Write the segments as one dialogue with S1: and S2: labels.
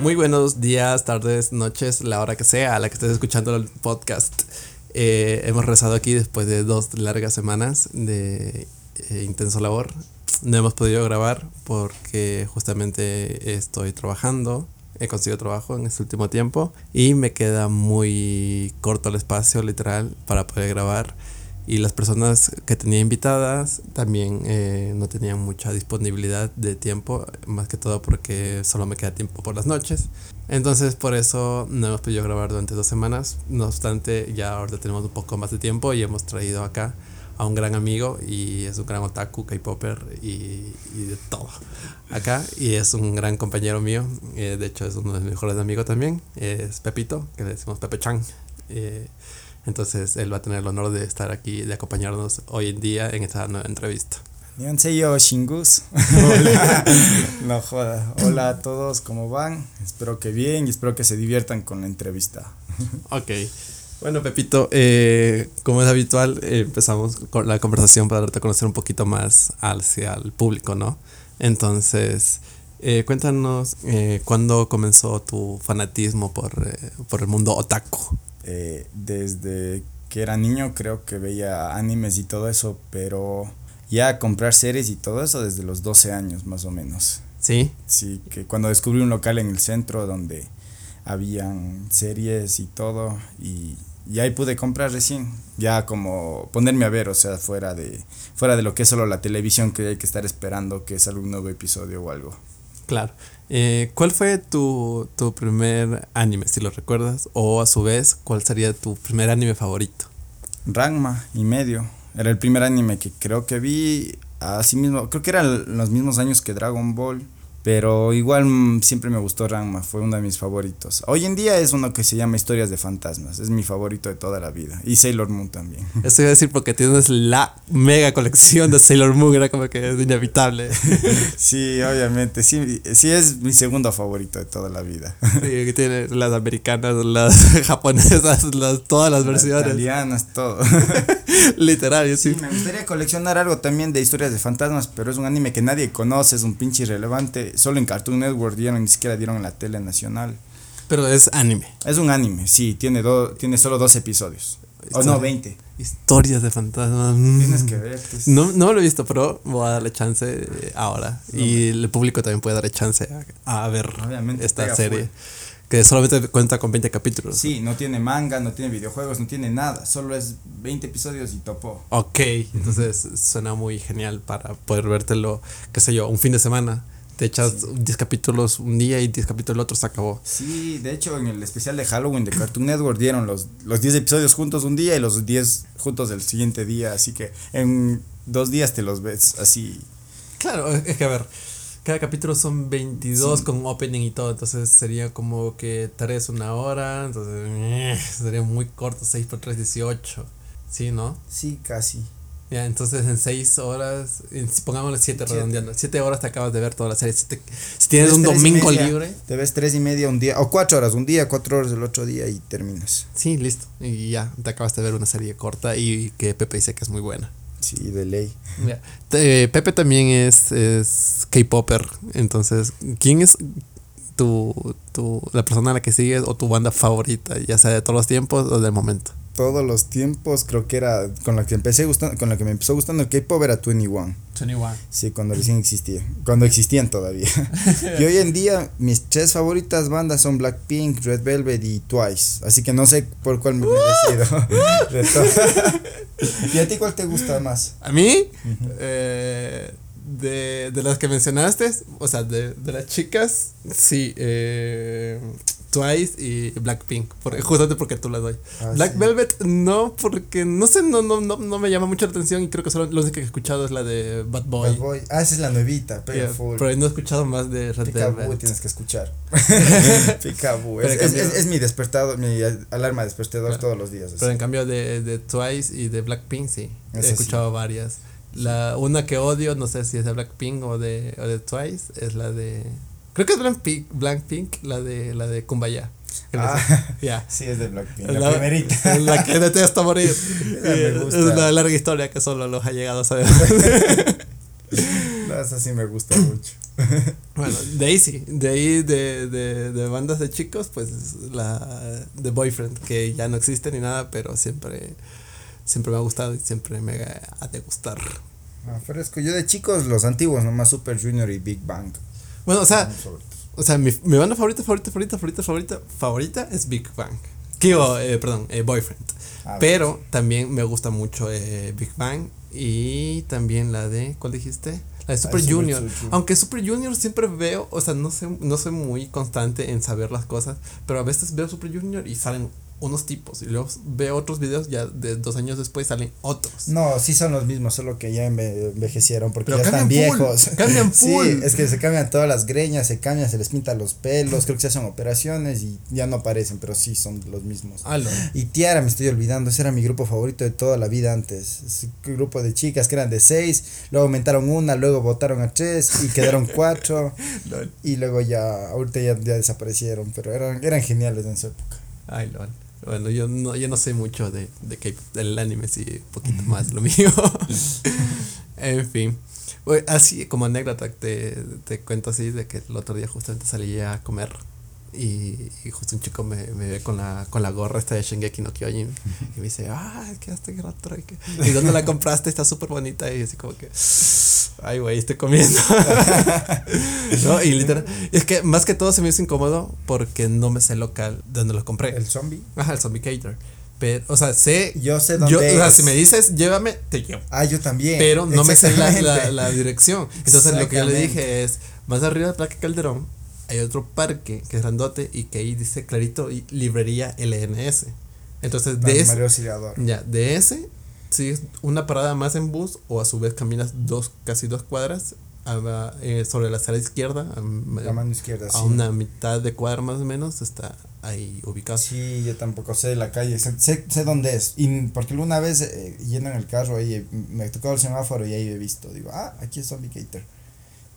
S1: Muy buenos días, tardes, noches, la hora que sea a la que estés escuchando el podcast. Eh, hemos rezado aquí después de dos largas semanas de eh, intenso labor. No hemos podido grabar porque justamente estoy trabajando. He conseguido trabajo en este último tiempo y me queda muy corto el espacio literal para poder grabar y las personas que tenía invitadas también eh, no tenían mucha disponibilidad de tiempo, más que todo porque solo me queda tiempo por las noches. Entonces por eso no hemos podido grabar durante dos semanas. No obstante, ya ahora tenemos un poco más de tiempo y hemos traído acá a un gran amigo y es un gran otaku, K-Popper y, y, de todo acá. Y es un gran compañero mío, eh, de hecho es uno de mis mejores amigos también, es Pepito, que le decimos Pepe Chan. Eh, entonces él va a tener el honor de estar aquí, de acompañarnos hoy en día en esta nueva entrevista.
S2: yo, Shingus. Hola. no joda. Hola a todos, ¿cómo van? Espero que bien y espero que se diviertan con la entrevista.
S1: ok. Bueno, Pepito, eh, como es habitual, eh, empezamos con la conversación para darte a conocer un poquito más hacia el público, ¿no? Entonces, eh, cuéntanos eh, cuándo comenzó tu fanatismo por, eh, por el mundo otaku.
S2: Eh, desde que era niño creo que veía animes y todo eso, pero ya comprar series y todo eso desde los 12 años más o menos.
S1: ¿Sí?
S2: Sí, que cuando descubrí un local en el centro donde habían series y todo y, y ahí pude comprar recién, ya como ponerme a ver, o sea, fuera de fuera de lo que es solo la televisión que hay que estar esperando que salga un nuevo episodio o algo.
S1: Claro. Eh, ¿Cuál fue tu, tu primer anime, si lo recuerdas? O a su vez, ¿cuál sería tu primer anime favorito?
S2: Ranma y medio. Era el primer anime que creo que vi así mismo. Creo que eran los mismos años que Dragon Ball. Pero igual mm, siempre me gustó Ranma, fue uno de mis favoritos. Hoy en día es uno que se llama Historias de Fantasmas, es mi favorito de toda la vida. Y Sailor Moon también.
S1: Eso iba a decir porque tienes la mega colección de Sailor Moon, era como que es inevitable.
S2: sí, obviamente, sí, sí es mi segundo favorito de toda la vida.
S1: sí, tiene las americanas, las japonesas, las, todas las, las versiones.
S2: italianas, todo.
S1: Literal,
S2: sí. sí. Me gustaría coleccionar algo también de Historias de Fantasmas, pero es un anime que nadie conoce, es un pinche irrelevante solo en Cartoon Network dieron, ni siquiera dieron en la tele nacional.
S1: Pero es anime.
S2: Es un anime, sí, tiene, do, tiene solo dos episodios. O oh, no, 20.
S1: Historias de fantasmas.
S2: Tienes que ver. Pues.
S1: No, no lo he visto, pero voy a darle chance eh, ahora. No, y el público también puede darle chance a, a ver
S2: Obviamente
S1: esta serie. Full. Que solamente cuenta con 20 capítulos.
S2: Sí, no tiene manga, no tiene videojuegos, no tiene nada. Solo es 20 episodios y topó.
S1: Ok, entonces suena muy genial para poder vértelo, qué sé yo, un fin de semana te echas 10 sí. capítulos un día y 10 capítulos el otro se acabó.
S2: Sí, de hecho en el especial de Halloween de Cartoon Network dieron los, los 10 episodios juntos un día y los 10 juntos el siguiente día, así que en dos días te los ves así.
S1: Claro, es que a ver, cada capítulo son 22 sí. con opening y todo, entonces sería como que 3 una hora, entonces eh, sería muy corto, 6 por 3, 18. Sí, ¿no?
S2: Sí, casi.
S1: Ya, entonces en 6 horas, pongámosle 7 redondeando, 7 horas te acabas de ver toda la serie. Si, te, si tienes un domingo
S2: media,
S1: libre.
S2: Te ves 3 y media un día, o 4 horas un día, 4 horas el otro día y terminas.
S1: Sí, listo. Y ya, te acabas de ver una serie corta y que Pepe dice que es muy buena.
S2: Sí, de ley.
S1: Ya. Eh, Pepe también es, es K-Popper, entonces, ¿quién es tu, tu, la persona a la que sigues o tu banda favorita, ya sea de todos los tiempos o del momento?
S2: Todos los tiempos, creo que era con la que empecé gustando, con la que me empezó gustando el K-pop era 21.
S1: 21.
S2: Sí, cuando recién existía, cuando existían todavía. y hoy en día mis tres favoritas bandas son Blackpink, Red Velvet y Twice, así que no sé por cuál me he decidido. ¿Y a ti cuál te gusta más?
S1: ¿A mí? Uh -huh. eh, de, de las que mencionaste, o sea, de, de las chicas, sí, eh, Twice y Blackpink, por, justamente porque tú las doy. Ah, Black sí. Velvet no, porque no sé, no, no, no, no me llama mucho la atención y creo que solo lo único que he escuchado es la de Bad Boy.
S2: Bad Boy. Ah, esa es la nuevita, pero
S1: yeah,
S2: full.
S1: Pero no he escuchado más de Red Velvet.
S2: tienes que escuchar. Picaboo. Es, es, es, es, mi despertado, mi alarma despertador claro. todos los días.
S1: Pero en cambio de, de Twice y de Blackpink sí, he escuchado sí. varias. La una que odio, no sé si es de Blackpink o de, o de Twice, es la de. Creo que es Blackpink, Blackpink la de la de Kumbaya.
S2: Ah, yeah. sí, es de Blackpink. La,
S1: la
S2: primerita.
S1: La que detesto morir.
S2: me gusta.
S1: Es una larga historia que solo los ha llegado a saber.
S2: no, esa sí me gusta mucho.
S1: bueno, de ahí sí, de ahí de, de, de bandas de chicos, pues la de Boyfriend, que ya no existe ni nada, pero siempre, siempre me ha gustado y siempre me ha de gustar.
S2: Ah, fresco. Yo de chicos, los antiguos, nomás Super Junior y Big Bang.
S1: Bueno, o sea, o sea, mi, mi banda favorita, favorita, favorita, favorita, favorita, favorita es Big Bang. Kigo, eh, perdón, eh, Boyfriend. Ah, pero también me gusta mucho eh, Big Bang y también la de, ¿cuál dijiste? La de Super, Junior. Aunque Super Junior siempre veo, o sea, no sé, no soy muy constante en saber las cosas, pero a veces veo Super Junior y salen unos tipos y luego veo otros videos ya de dos años después salen otros.
S2: No, sí son los mismos, solo que ya envejecieron porque ya están viejos.
S1: Cambian full.
S2: sí, es que se cambian todas las greñas, se cambian, se les pintan los pelos, creo que se hacen operaciones y ya no aparecen, pero sí son los mismos. Y Tiara, me estoy olvidando, ese era mi grupo favorito de toda la vida antes. Grupo de chicas que eran de seis, luego aumentaron una, luego votaron a tres y quedaron cuatro. y luego ya, ahorita ya, ya desaparecieron, pero eran, eran geniales en esa época.
S1: Ay, lol. Bueno, yo no, yo no sé mucho de, de del anime, sí, un poquito más lo mío. en fin. Así como anécdota, te, te cuento así de que el otro día justamente salí a comer y, y, justo un chico me, me ve con la, con la gorra esta de Shingeki no Kyojin y me dice, ah, ¿qué haces ¿Y dónde la compraste? Está súper bonita y así como que, ay, güey, estoy comiendo. ¿No? Y literal, es que más que todo se me hizo incómodo porque no me sé el local donde lo compré.
S2: ¿El zombie?
S1: Ajá, el zombie cater. Pero, o sea, sé.
S2: Yo sé dónde. Yo, O
S1: sea, si me dices, llévame, te llevo.
S2: Ah, yo también.
S1: Pero no me sé la, la, la dirección. Entonces, lo que yo le dije es: más arriba de Placa Calderón hay otro parque que es grandote y que ahí dice clarito librería LNS. Entonces, de ese, ya, de ese, sigues una parada más en bus o a su vez caminas dos, casi dos cuadras a, eh, sobre la sala izquierda, a,
S2: la mano izquierda,
S1: a una mitad de cuadra más o menos, está ahí ubicado.
S2: Sí, yo tampoco sé la calle, sé, sé, dónde es. Y porque alguna vez eh, yendo en el carro ahí, me tocó el semáforo y ahí he visto, digo, ah, aquí es Zombie Cater.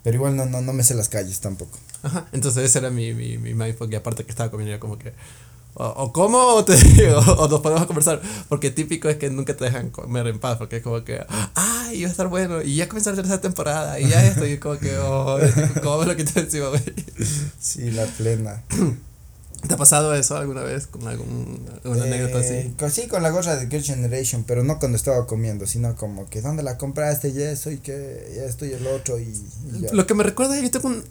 S2: Pero igual no, no, no me sé las calles tampoco.
S1: Ajá, entonces ese era mi, mi, mi mindfuck y aparte que estaba comiendo como que o, o como o te digo, o nos podemos conversar porque típico es que nunca te dejan comer en paz porque es como que ay iba a estar bueno y ya comenzó la tercera temporada y ya esto y como que oh, ¿cómo me lo quité encima güey?
S2: sí la plena
S1: ¿Te ha pasado eso alguna vez con algún, alguna anécdota así?
S2: Eh, sí, con la gorra de Girl Generation, pero no cuando estaba comiendo, sino como que ¿dónde la compraste? Y eso, y que y esto y el otro, y,
S1: Lo que me recuerda, yo tengo un,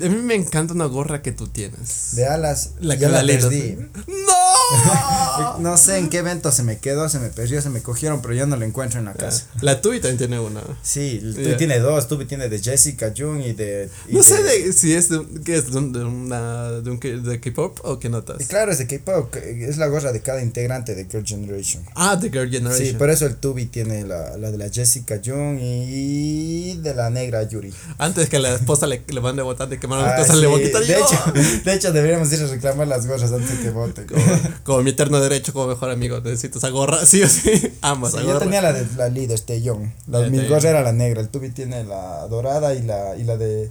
S1: a mí me encanta una gorra que tú tienes.
S2: De alas.
S1: La que la, perdí.
S2: ¡No! no sé en qué evento se me quedó, se me perdió, se me cogieron, pero ya no la encuentro en la casa.
S1: La Tui también tiene una.
S2: Sí, la Tui tiene dos. Tui tiene de Jessica Jung y de.
S1: no sé de, si es de, ¿qué es de, una, de, un, de K-pop o qué notas.
S2: Claro, es de K-pop. Es la gorra de cada integrante de Girl Generation.
S1: Ah, de Girl Generation.
S2: Sí, por eso el Tubi tiene la, la de la Jessica Jung y de la negra Yuri.
S1: Antes que la esposa le, le mande votar de que ah, sí.
S2: de Hecho, de hecho, deberíamos ir a reclamar las gorras antes que vote.
S1: Como, mi eterno derecho como mejor amigo, necesito esa gorra, sí o sí, ambas.
S2: Sí, yo tenía la de la líder, este Young. La, mi gorra era la negra, el Tubi tiene la dorada y la, y la de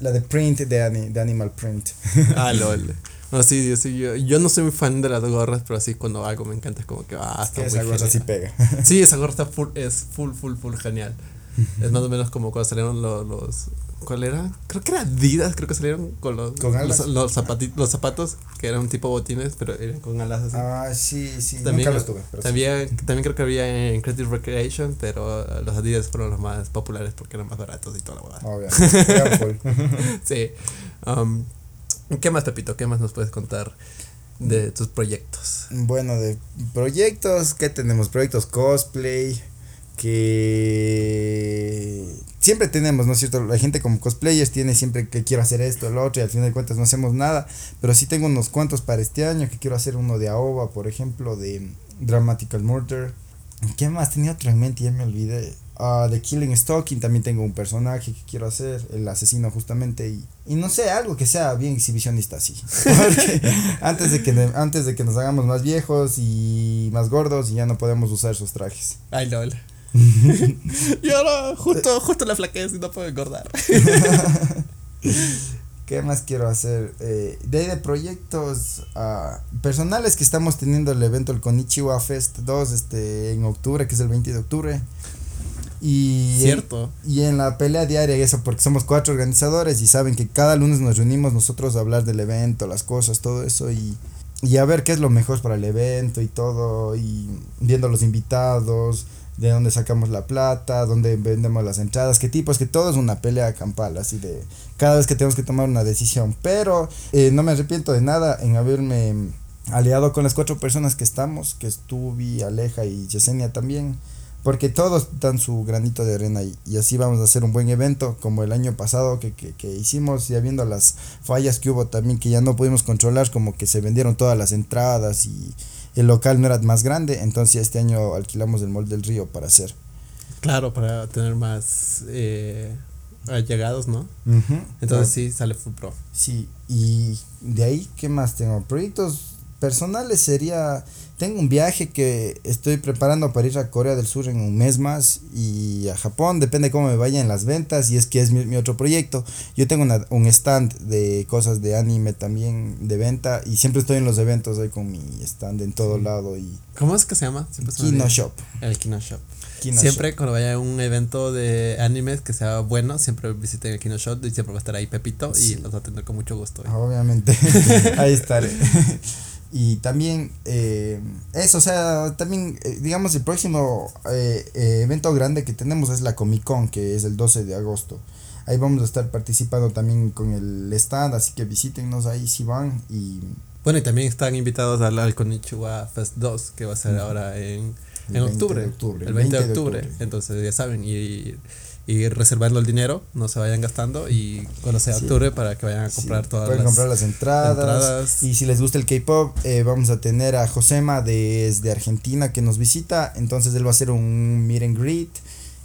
S2: la de print de, de Animal Print.
S1: Ah, lol. No, sí, sí, yo, yo no soy muy fan de las gorras, pero así cuando algo me encanta es como que, ah,
S2: está es que esa gorra sí pega.
S1: Sí, esa gorra está full, es full, full, full genial. es más o menos como cuando salieron los, los ¿Cuál era? Creo que era Adidas, creo que salieron con los, los, los, zapatitos, los zapatos, que eran tipo botines, pero eran con alas así.
S2: Ah, sí, sí, también, nunca los tuve.
S1: también, también creo que había en Creative Recreation, pero los Adidas fueron los más populares porque eran más baratos y toda la boda. Obvio, sí. Um, ¿Qué más, Pepito? ¿Qué más nos puedes contar? de tus proyectos?
S2: Bueno, de proyectos, ¿qué tenemos? Proyectos cosplay, que siempre tenemos, ¿no es cierto? La gente como cosplayers tiene siempre que quiero hacer esto, lo otro, y al final de cuentas no hacemos nada, pero sí tengo unos cuantos para este año, que quiero hacer uno de AOVA, por ejemplo, de Dramatical Murder. ¿Qué más? Tenía otro en mente, ya me olvidé. Uh, de Killing Stalking también tengo un personaje que quiero hacer, el asesino justamente, y, y no sé, algo que sea bien exhibicionista así. antes de, que, antes de que nos hagamos más viejos y más gordos y ya no podemos usar esos trajes.
S1: Ay, lol. y ahora justo, justo la flaquez y no puedo engordar.
S2: ¿Qué más quiero hacer? Eh, de, de proyectos uh, personales que estamos teniendo el evento, el Konichiwa Fest 2, este, en octubre, que es el 20 de octubre. Y
S1: Cierto.
S2: En, y en la pelea diaria y eso, porque somos cuatro organizadores y saben que cada lunes nos reunimos nosotros a hablar del evento, las cosas, todo eso y, y a ver qué es lo mejor para el evento y todo, y viendo los invitados, de dónde sacamos la plata, dónde vendemos las entradas, qué tipo, es que todo es una pelea campal, así de cada vez que tenemos que tomar una decisión. Pero eh, no me arrepiento de nada en haberme aliado con las cuatro personas que estamos, que es Tubi, Aleja y Yesenia también, porque todos dan su granito de arena y, y, así vamos a hacer un buen evento como el año pasado que, que, que, hicimos, ya viendo las fallas que hubo también que ya no pudimos controlar, como que se vendieron todas las entradas y el local no era más grande, entonces este año alquilamos el Mall del Río para hacer.
S1: Claro, para tener más eh, allegados, ¿no? Uh -huh, entonces claro. sí, sale full pro.
S2: Sí, y de ahí, ¿qué más tengo? Proyectos personales sería, tengo un viaje que estoy preparando para ir a Corea del Sur en un mes más y a Japón, depende cómo me vayan las ventas y es que es mi, mi otro proyecto. Yo tengo una, un stand de cosas de anime también de venta y siempre estoy en los eventos ahí con mi stand en todo lado y...
S1: ¿Cómo es que se llama?
S2: Kino Shop.
S1: El Kino Shop. Kino siempre Shop. cuando vaya a un evento de animes que sea bueno, siempre visiten el Kino Shop y siempre va a estar ahí Pepito sí. y los va a atender con mucho gusto.
S2: Obviamente, ahí estaré. Y también eh, eso, o sea, también eh, digamos el próximo eh, evento grande que tenemos es la Comic Con, que es el 12 de agosto. Ahí vamos a estar participando también con el stand, así que visítenos ahí si van y...
S1: Bueno, y también están invitados al, al Konichiwa Fest 2, que va a ser ahora en, en octubre,
S2: octubre,
S1: El 20, de, octubre. de octubre. Entonces ya saben, y y reservando el dinero, no se vayan gastando y cuando sea sí. octubre para que vayan a comprar
S2: sí,
S1: todas
S2: pueden
S1: las
S2: comprar las entradas,
S1: entradas.
S2: y si les gusta el K-pop eh, vamos a tener a Josema desde Argentina que nos visita, entonces él va a hacer un meet and greet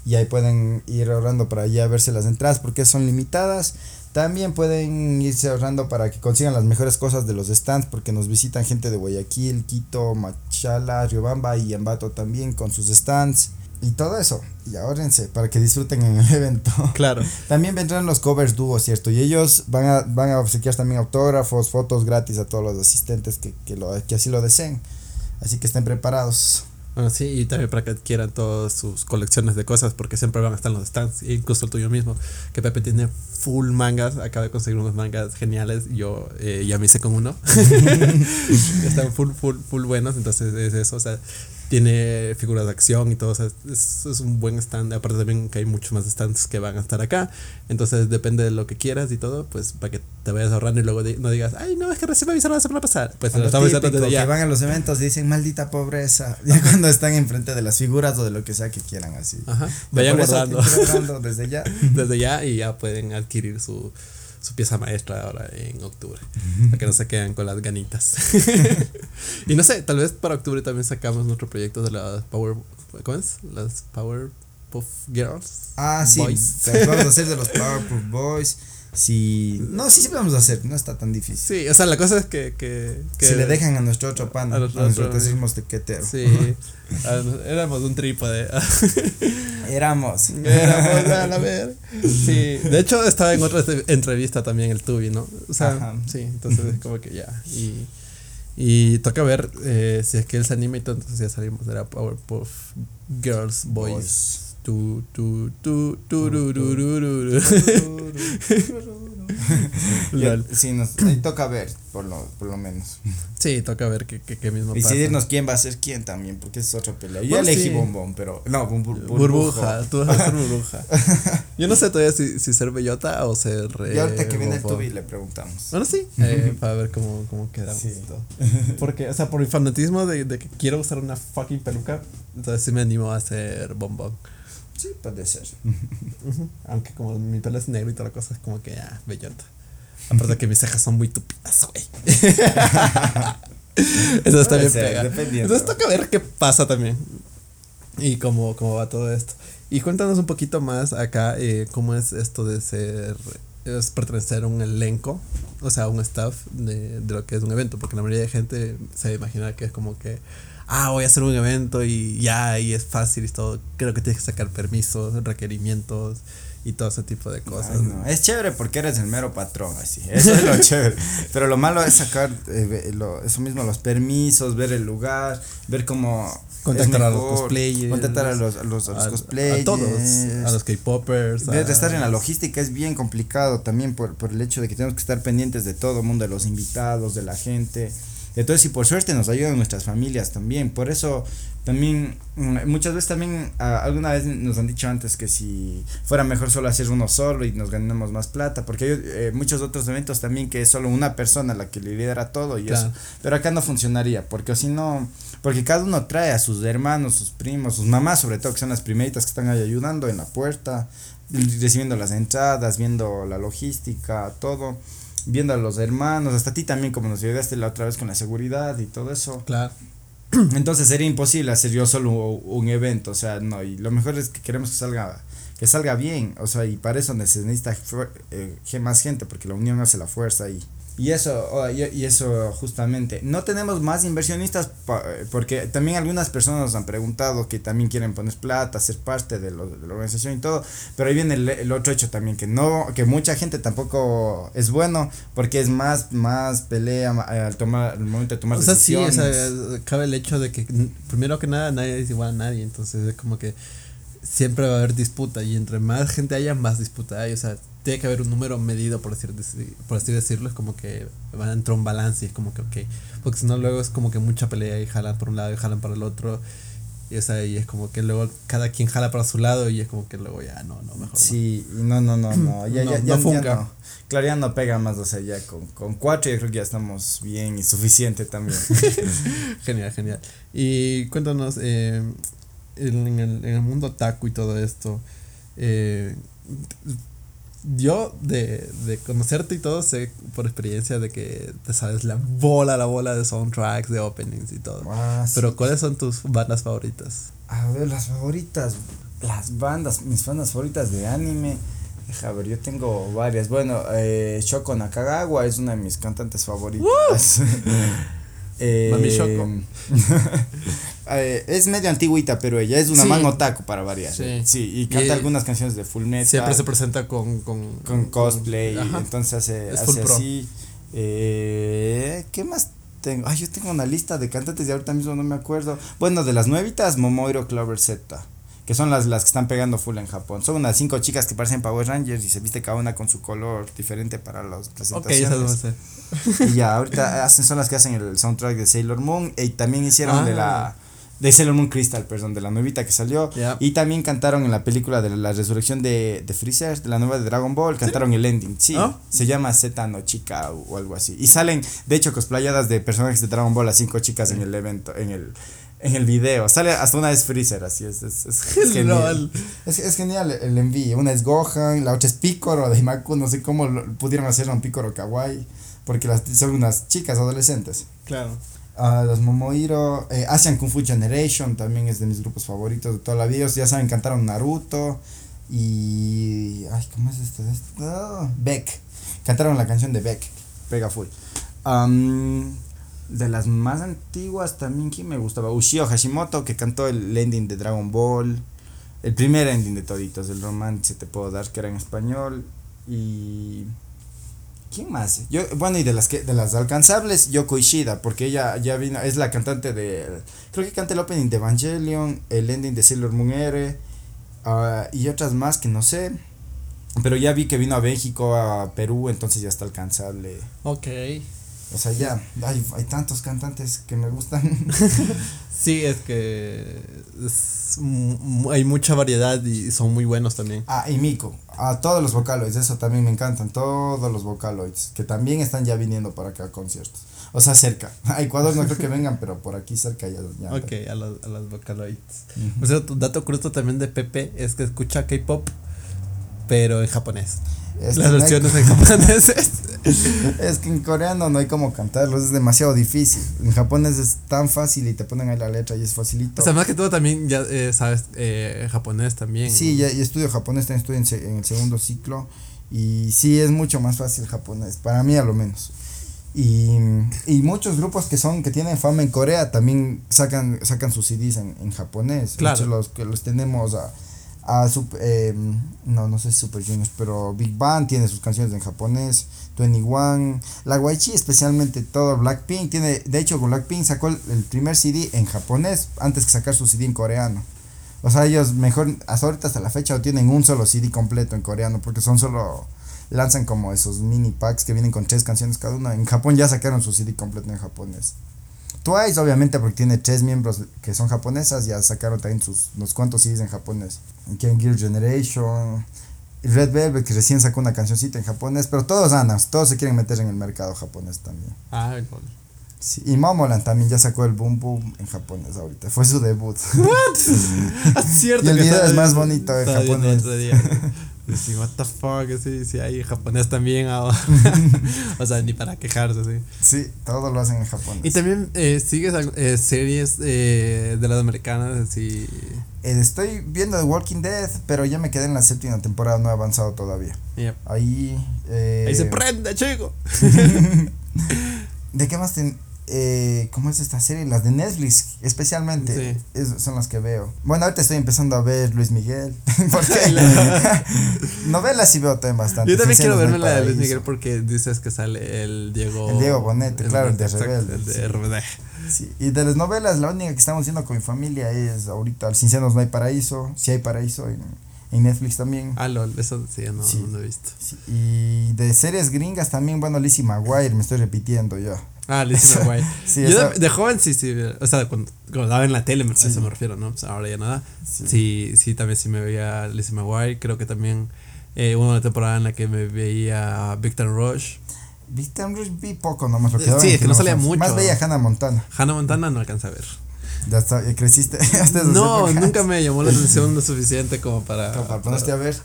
S2: y ahí pueden ir ahorrando para ya verse las entradas porque son limitadas. También pueden irse ahorrando para que consigan las mejores cosas de los stands porque nos visitan gente de Guayaquil, Quito, Machala, Riobamba y Ambato también con sus stands y todo eso. Y ahórrense para que disfruten en el evento.
S1: Claro.
S2: También vendrán los covers dúos, ¿cierto? Y ellos van a, van a obsequiar también autógrafos, fotos gratis a todos los asistentes que, que, lo, que así lo deseen. Así que estén preparados.
S1: Bueno, sí, y también para que adquieran todas sus colecciones de cosas, porque siempre van a estar en los stands, incluso el tuyo mismo, que Pepe tiene full mangas, acaba de conseguir unos mangas geniales, yo eh, ya me hice con uno, están full, full, full buenos, entonces es eso, o sea, tiene figuras de acción y todo, o sea, es, es, un buen stand. Aparte también que hay muchos más stands que van a estar acá. Entonces depende de lo que quieras y todo, pues para que te vayas ahorrando y luego de, no digas, ay, no, es que recién me avisaron la semana pasada. Pues
S2: lo estamos avisando desde ya. Que van a los eventos y dicen, maldita pobreza. Ya cuando están enfrente de las figuras o de lo que sea que quieran así.
S1: Ajá. Vayan guardando.
S2: desde ya.
S1: desde ya y ya pueden adquirir su su pieza maestra ahora en octubre. Para que no se queden con las ganitas. y no sé, tal vez para octubre también sacamos nuestro proyecto de las Power. ¿Cómo es? Las Power Puff Girls.
S2: Ah, sí. Boys. Vamos a hacer de los Power Puff Boys. Sí, no, sí, sí podemos hacer, no está tan difícil.
S1: Sí, o sea, la cosa es que. que, que
S2: si le dejan a nuestro otro pan, a, nuestro, a nuestro tequetero.
S1: Sí, éramos un trípode.
S2: Éramos.
S1: Éramos, a la ver. Sí, de hecho estaba en otra entrevista también el Tubi, ¿no? O sea, Ajá. sí, entonces como que ya. Y, y toca ver eh, si es que él se anima y todo, entonces ya salimos de la Powerpuff Girls Boys. Boys. Tu, tu, tu,
S2: sí, nos ahí toca ver, por lo, por lo menos.
S1: Sí, toca ver qué, qué, qué mismo
S2: pasa. Decidirnos quién va a ser quién también, porque es otra pelea. Yo bueno, elegí sí. bombón, pero. No, bur, bur,
S1: burbuja. Tú vas a ser burbuja. Yo no sé todavía si, si ser bellota o ser.
S2: Eh, y ahorita que viene el tubi le preguntamos.
S1: Bueno, sí. Eh, para ver cómo, cómo quedamos. Sí. Porque, o sea, por mi fanatismo de, de que quiero usar una fucking peluca, entonces sí me animo a ser bombón.
S2: Sí, puede ser.
S1: Uh -huh. Aunque como mi pelo es negro y toda la cosa, es como que ya, ah, bellota. Aparte de que mis cejas son muy tupidas, güey. Eso está bien ser, pega. Entonces toca ver qué pasa también. Y cómo, cómo va todo esto. Y cuéntanos un poquito más acá eh, cómo es esto de ser, es pertenecer a un elenco, o sea, a un staff de, de lo que es un evento, porque la mayoría de gente se imagina que es como que ah, voy a hacer un evento y ya, y es fácil y todo. Creo que tienes que sacar permisos, requerimientos y todo ese tipo de cosas.
S2: Ay, no. Es chévere porque eres el mero patrón, así. Eso es lo chévere. Pero lo malo es sacar eh, lo, eso mismo, los permisos, ver el lugar, ver cómo
S1: Contactar a los cosplayers.
S2: Contactar a los, a los, cosplayers.
S1: A todos. A los K-popers.
S2: Estar en la logística es bien complicado también por, por el hecho de que tenemos que estar pendientes de todo el mundo, de los invitados, de la gente. Entonces, y por suerte nos ayudan nuestras familias también. Por eso también, mm, muchas veces también, alguna vez nos han dicho antes que si fuera mejor solo hacer uno solo y nos ganamos más plata, porque hay eh, muchos otros eventos también que es solo una persona la que lidera todo y eso. Pero acá no funcionaría, porque si no, porque cada uno trae a sus hermanos, sus primos, sus mamás sobre todo, que son las primeritas que están ahí ayudando en la puerta, recibiendo las entradas, viendo la logística, todo viendo a los hermanos, hasta ti también, como nos ayudaste la otra vez con la seguridad y todo eso.
S1: Claro.
S2: Entonces sería imposible hacer yo solo un evento, o sea, no, y lo mejor es que queremos que salga, que salga bien, o sea, y para eso necesita eh, más gente, porque la unión hace la fuerza y y eso, y, eso justamente. No tenemos más inversionistas porque también algunas personas nos han preguntado que también quieren poner plata, ser parte de, lo, de la organización y todo. Pero ahí viene el, otro hecho también, que no, que mucha gente tampoco es bueno porque es más, más pelea al tomar, al momento de tomar
S1: o Sea, sí, o sea, cabe el hecho de que primero que nada nadie es igual a nadie, entonces es como que siempre va a haber disputa y entre más gente haya, más disputa hay, o sea tiene que haber un número medido, por, decir, por así decirlo, es como que van a entrar un balance y es como que, ok, porque si no luego es como que mucha pelea y jalan por un lado y jalan para el otro. Y, o y es como que luego cada quien jala para su lado y es como que luego ya no, no, mejor.
S2: Sí, no, no, no, no, ya, ya, ya, no. Claro, ya no pega más, o sea, ya con, con cuatro yo creo que ya estamos bien y suficiente también.
S1: genial, genial. Y cuéntanos, eh, en, el, en el mundo taco y todo esto, eh, yo de, de conocerte y todo sé por experiencia de que te sabes la bola, la bola de soundtracks, de openings y todo. Ah, Pero ¿cuáles son tus bandas favoritas?
S2: A ver, las favoritas, las bandas, mis bandas favoritas de anime. Deja ver, yo tengo varias. Bueno, eh, Shoko Nakagawa es una de mis cantantes favoritas. eh, Mami Shoko. Eh, es medio antiguita, pero ella es una sí. man otaku para variar. Sí. y canta algunas canciones de Full Metal.
S1: Siempre se presenta con. Con,
S2: con cosplay. entonces hace, hace así. Eh, ¿Qué más tengo? Ay, yo tengo una lista de cantantes y ahorita mismo no me acuerdo. Bueno, de las nuevitas, Momoiro Clover Z. Que son las, las que están pegando full en Japón. Son unas cinco chicas que parecen Power Rangers y se viste cada una con su color diferente para las presentaciones. Ok, Y ya, ahorita hacen, son las que hacen el soundtrack de Sailor Moon. Y también hicieron de la ah de Sailor Moon Crystal, perdón, de la nuevita que salió. Y también cantaron en la película de la resurrección de, de Freezer, de la nueva de Dragon Ball, cantaron el ending. Sí, ¿Ah? se llama Z no Chica o, algo así. Y salen, de hecho, cosplayadas de personajes de Dragon Ball a cinco chicas en el evento, en el, en el video. Sale hasta una es Freezer, así es. Es, es, genial. Es, es, genial el envío. Una es Gohan, la otra es Picoro de Himaku. No sé cómo pudieron hacer un Picoro kawaii. Porque las, son unas chicas adolescentes.
S1: Claro.
S2: Uh, los Momoiro, eh, Asian Kung Fu Generation también es de mis grupos favoritos de toda la vida. Ya saben, cantaron Naruto y. Ay, ¿cómo es esto? esto? Beck. Cantaron la canción de Beck. Pega full. De las más antiguas también, ¿quién me gustaba? Ushio Hashimoto, que cantó el ending de Dragon Ball. El primer ending de toditos, el romance te puedo dar, que era en español. Y. ¿Quién más? Yo, bueno, y de las que, de las alcanzables, Yoko Ishida, porque ella ya vino, es la cantante de. Creo que canta el opening de Evangelion, el ending de Sailor Moon R, ah, y otras más que no sé. Pero ya vi que vino a México, a Perú, entonces ya está alcanzable.
S1: Ok.
S2: O sea, ya, hay, hay tantos cantantes que me gustan.
S1: sí, es que hay mucha variedad y son muy buenos también.
S2: Ah, y Miko, a todos los Vocaloids, eso también me encantan, todos los Vocaloids, que también están ya viniendo para acá a conciertos. O sea, cerca. A Ecuador no creo que vengan, pero por aquí cerca ya. ya
S1: ok, a los, a los Vocaloids. O sea, tu dato curioso también de Pepe es que escucha K-pop, pero en japonés. Las versiones en japonés.
S2: es que en coreano no hay como cantarlos, es demasiado difícil. En japonés es tan fácil y te ponen ahí la letra y es facilito.
S1: O sea, más que todo también ya eh, sabes eh, japonés también.
S2: Sí, ya y estudio japonés, también estoy en, el segundo ciclo y sí es mucho más fácil japonés, para mí a lo menos. Y, y muchos grupos que son que tienen fama en Corea también sacan sacan sus CDs en, en japonés. Claro. los que los tenemos a a Sup- em, no, no sé si Super Juniors, pero Big Bang tiene sus canciones en japonés, 21, la YG especialmente todo, Blackpink tiene, de hecho Blackpink sacó el, el primer CD en japonés antes que sacar su CD en coreano. O sea, ellos mejor, hasta ahorita hasta la fecha tienen un solo CD completo en coreano porque son solo, lanzan como esos mini packs que vienen con tres canciones cada una. En Japón ya sacaron su CD completo en japonés. Twice, obviamente, porque tiene tres miembros que son japonesas, ya sacaron también sus unos cuantos CDs en japonés. Ken Gear Generation, Red Velvet, que recién sacó una cancioncita en japonés, pero todos anas, todos se quieren meter en el mercado japonés también.
S1: Ah, gol.
S2: Sí, y Momoland también ya sacó el Boom Boom en japonés ahorita, fue su debut.
S1: Ah, es cierto
S2: Y el
S1: que
S2: video es más bonito en japonés.
S1: otro día. Sí, what the fuck, sí, sí, hay japonés también ahora. o sea, ni para quejarse, sí.
S2: sí, todo lo hacen en japonés.
S1: Y también eh, sigues eh, series eh, de las americanas, así.
S2: Estoy viendo The Walking Dead, pero ya me quedé en la séptima temporada, no he avanzado todavía.
S1: Yep.
S2: Ahí...
S1: Ahí se prende, chico.
S2: ¿De qué más ten, eh, ¿Cómo es esta serie? Las de Netflix, especialmente.
S1: Sí.
S2: es- son las que veo. Bueno, ahorita estoy empezando a ver Luis Miguel. Porque novelas sí veo también bastante.
S1: Yo también quiero verme la de Luis. Miguel porque dices que sale el Diego.
S2: El Diego Bonete, claro, el de Rebelde,
S1: El de
S2: sí.
S1: RBD.
S2: Sí, Y de las novelas, la única que estamos viendo con mi familia es ahorita Sin senos no hay paraíso. Sí hay paraíso en, en Netflix también.
S1: Ah, lol, eso sí, no, no lo he visto.
S2: Y de series gringas también, bueno, Lizzie McGuire, me estoy repitiendo ya.
S1: Ah, Lizzie McGuire.
S2: Sí,
S1: Yo
S2: esa-
S1: de, de joven sí, sí. O sea, cuando, cuando daba en la tele, me-
S2: Sí.
S1: a eso me refiero, ¿no? Ahora ya nada.
S2: Sí.
S1: Sí, sí, también sí me veía Lizzie McGuire. Creo que también eh, hubo una temporada en la que me veía Victor Rush.
S2: Viste, Rush vi poco nomás lo que
S1: Sí, es que no salía mucho.
S2: Más veía Hannah Montana.
S1: Hannah Montana no alcanza a ver.
S2: Ya está, ya creciste
S1: No, nunca me llamó la atención lo suficiente como para.
S2: Como para ponerte a ver.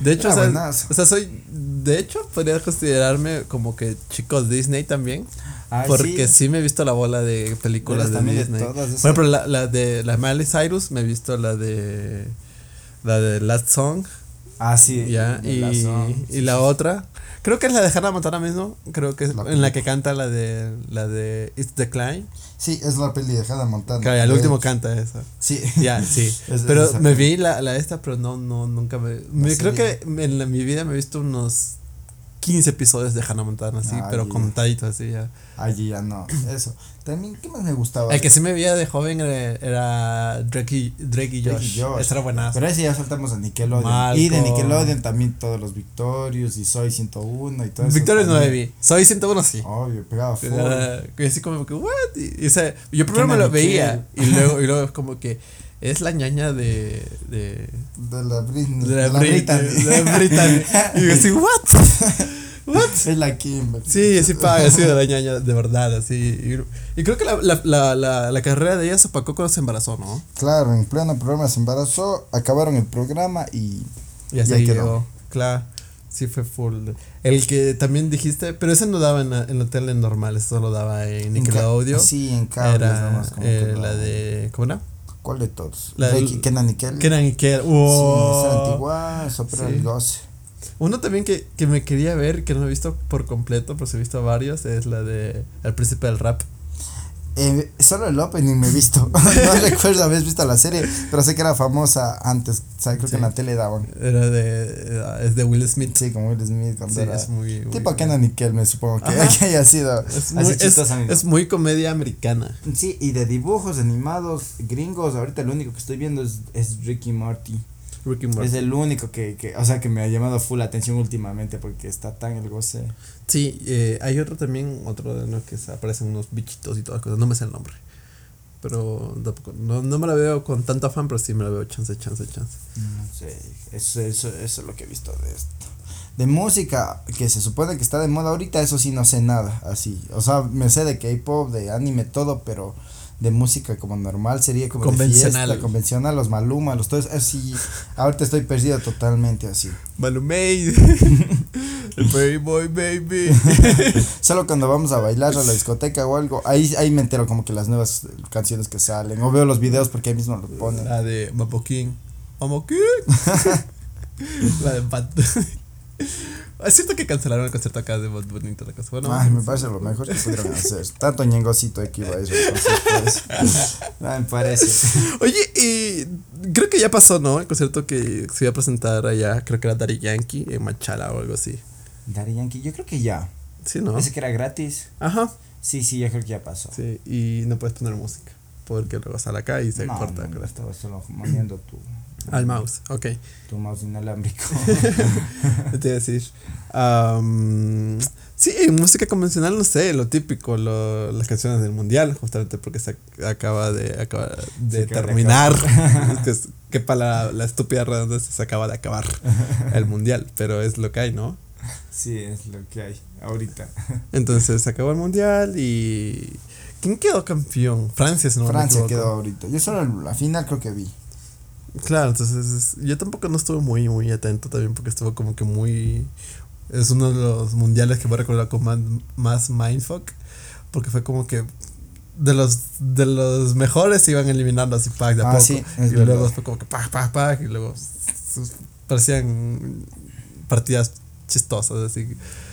S1: De hecho,
S2: Era
S1: o sea,
S2: buenazo.
S1: o sea, soy. De hecho, podría considerarme como que chicos Disney también.
S2: Ah,
S1: porque sí.
S2: sí.
S1: me he visto la bola de películas de
S2: también de
S1: Disney.
S2: todas.
S1: Por ejemplo, la, la de la Miley Cyrus, me he visto la de. La de Last Song.
S2: Ah, sí.
S1: ya. Y,
S2: la Song,
S1: y
S2: sí,
S1: la
S2: sí.
S1: otra. Creo que es la de Hannah Montana mismo. Creo que es
S2: La
S1: en la que canta la de. La de It's the Climb.
S2: Sí, es la peli de Hannah Montana.
S1: Que al último canta esa.
S2: Sí.
S1: Ya, sí.
S2: Es-
S1: Pero me vi la, la esta, pero no, no, nunca me. me- creo que en la- mi vida me he visto unos 15 episodios de Hannah Montana, así,
S2: Ah,
S1: pero
S2: ya.
S1: contaditos así ya.
S2: Allí ya no. Eso. También, ¿qué más me gustaba?
S1: El que sí me veía de joven era, Drake, y, Drake y
S2: Drake
S1: Josh.
S2: y Josh.
S1: Ese era buenazo.
S2: Pero ese ya saltamos a Nickelodeon.
S1: Malcolm.
S2: Y de Nickelodeon también todos los Victorious y Soy 101 y todo eso.
S1: Victoria no
S2: también.
S1: vi. Soy 101 sí.
S2: Obvio, pegaba full.
S1: Que así como que, what? Y, y, o sea, yo primero me lo
S2: y
S1: veía y luego, y luego es como que es la ñaña de. de
S2: De la Britney.
S1: de la,
S2: de la
S1: Brit-
S2: Britney.
S1: de la Britney. Y yo así, what? what?
S2: Es la Kim.
S1: Sí, sí paga, así de la ñaña, de verdad, así. Y, creo que la, la, la, la, carrera de ella se opacó cuando se embarazó, ¿no?
S2: Claro, en pleno programa se embarazó, acabaron el programa y
S1: Y así
S2: quedó.
S1: quedó. Claro, sí fue full. El que también dijiste, pero ese no daba en la, en tele normal, ese solo daba en Nickelodeon.
S2: Sí, en cables
S1: Era
S2: nomás, como
S1: eh, la de. ¿Cómo era?
S2: ¿Cuál de todos?
S1: La
S2: de Kenan Nickel.
S1: Era Nickel.
S2: Sí,
S1: ¡Wow!
S2: esa antigua,
S1: Sí.
S2: el 12.
S1: Uno también que, que me quería ver, que no he visto por completo, pero sí he visto varios, es la de El Príncipe del Rap.
S2: Eh, solo el opening me he visto. no recuerdo haber visto la serie, pero sé que era famosa antes. O sea, creo
S1: Sí.
S2: que en la tele daban.
S1: Era de. eh, Es de Will Smith.
S2: Sí, como Will Smith cuando
S1: Sí,
S2: era.
S1: es muy. muy
S2: tipo Kenan Nickel, me supongo que, que haya sido.
S1: Es muy, es,
S2: chistoso, amigo.
S1: es muy comedia americana.
S2: Sí, y de dibujos animados gringos, ahorita lo único que estoy viendo es, es Ricky Morty.
S1: Ricky.
S2: Es el único que, que, o sea, que me ha llamado full atención últimamente porque está tan el goce.
S1: Sí, eh, hay otro también, otro de los que se aparecen unos bichitos y todas las cosas. No me sé el nombre. Pero tampoco. No, no me la veo con tanto afán, pero sí me la veo chance, chance, chance.
S2: No sé, eso, eso, eso es lo que he visto de esto. De música, que se supone que está de moda ahorita, eso sí no sé nada, así. O sea, me sé de K-pop, de anime, todo, pero de música como normal sería como
S1: Convencional.
S2: de fiesta, convencional, los Maluma, los todos, así. Ahorita estoy perdido totalmente así.
S1: Malumade. el Baby Boy Baby.
S2: Solo cuando vamos a bailar a la discoteca o algo, ahí, ahí me entero como que las nuevas canciones que salen, o veo los videos porque ahí mismo lo ponen.
S1: La de Mapo King. Mapo King. la de Pat. Es cierto que cancelaron el concierto acá de Bad Bunny y toda la cosa. Bueno,
S2: Ay, me parece lo mejor que pudieron hacer. Tanto ñengocito aquí va eso. entonces, pues, me parece.
S1: Oye, y creo que ya pasó, ¿no? El concierto que se iba a presentar allá, creo que era Daddy Yankee en Machala o algo así.
S2: Daddy Yankee, yo creo que ya.
S1: Sí, ¿no?
S2: Ese que era gratis.
S1: Ajá.
S2: Sí, sí, yo creo que ya pasó.
S1: Sí, y no puedes poner música. Porque luego sale acá y se
S2: no,
S1: corta.
S2: no, no, estaba solo moviendo tu,
S1: Al mouse, ok.
S2: tu mouse inalámbrico.
S1: Te iba a decir. am, sí, música convencional, no sé, lo típico, lo, las canciones del mundial, justamente porque se ac- acaba de, acaba de
S2: de
S1: terminar. Que, para la, la estúpida redundancia se acaba de acabar el mundial, pero es lo que hay, ¿no?
S2: sí, es lo que hay ahorita.
S1: Entonces se acabó el mundial y. ¿Quién quedó campeón? Francia, si no me
S2: Francia
S1: equivoco.
S2: quedó ahorita. Yo solo la final creo que vi.
S1: Claro, entonces es- yo tampoco no estuve muy, muy atento también porque estuvo como que muy... Es uno de los mundiales que voy a recordar con más, más mindfuck porque fue como que de los de los mejores se iban eliminando así pack de a
S2: Ah,
S1: poco
S2: sí,
S1: y luego
S2: verdad.
S1: fue como que pack, pack, pack y luego parecían partidas chistosas así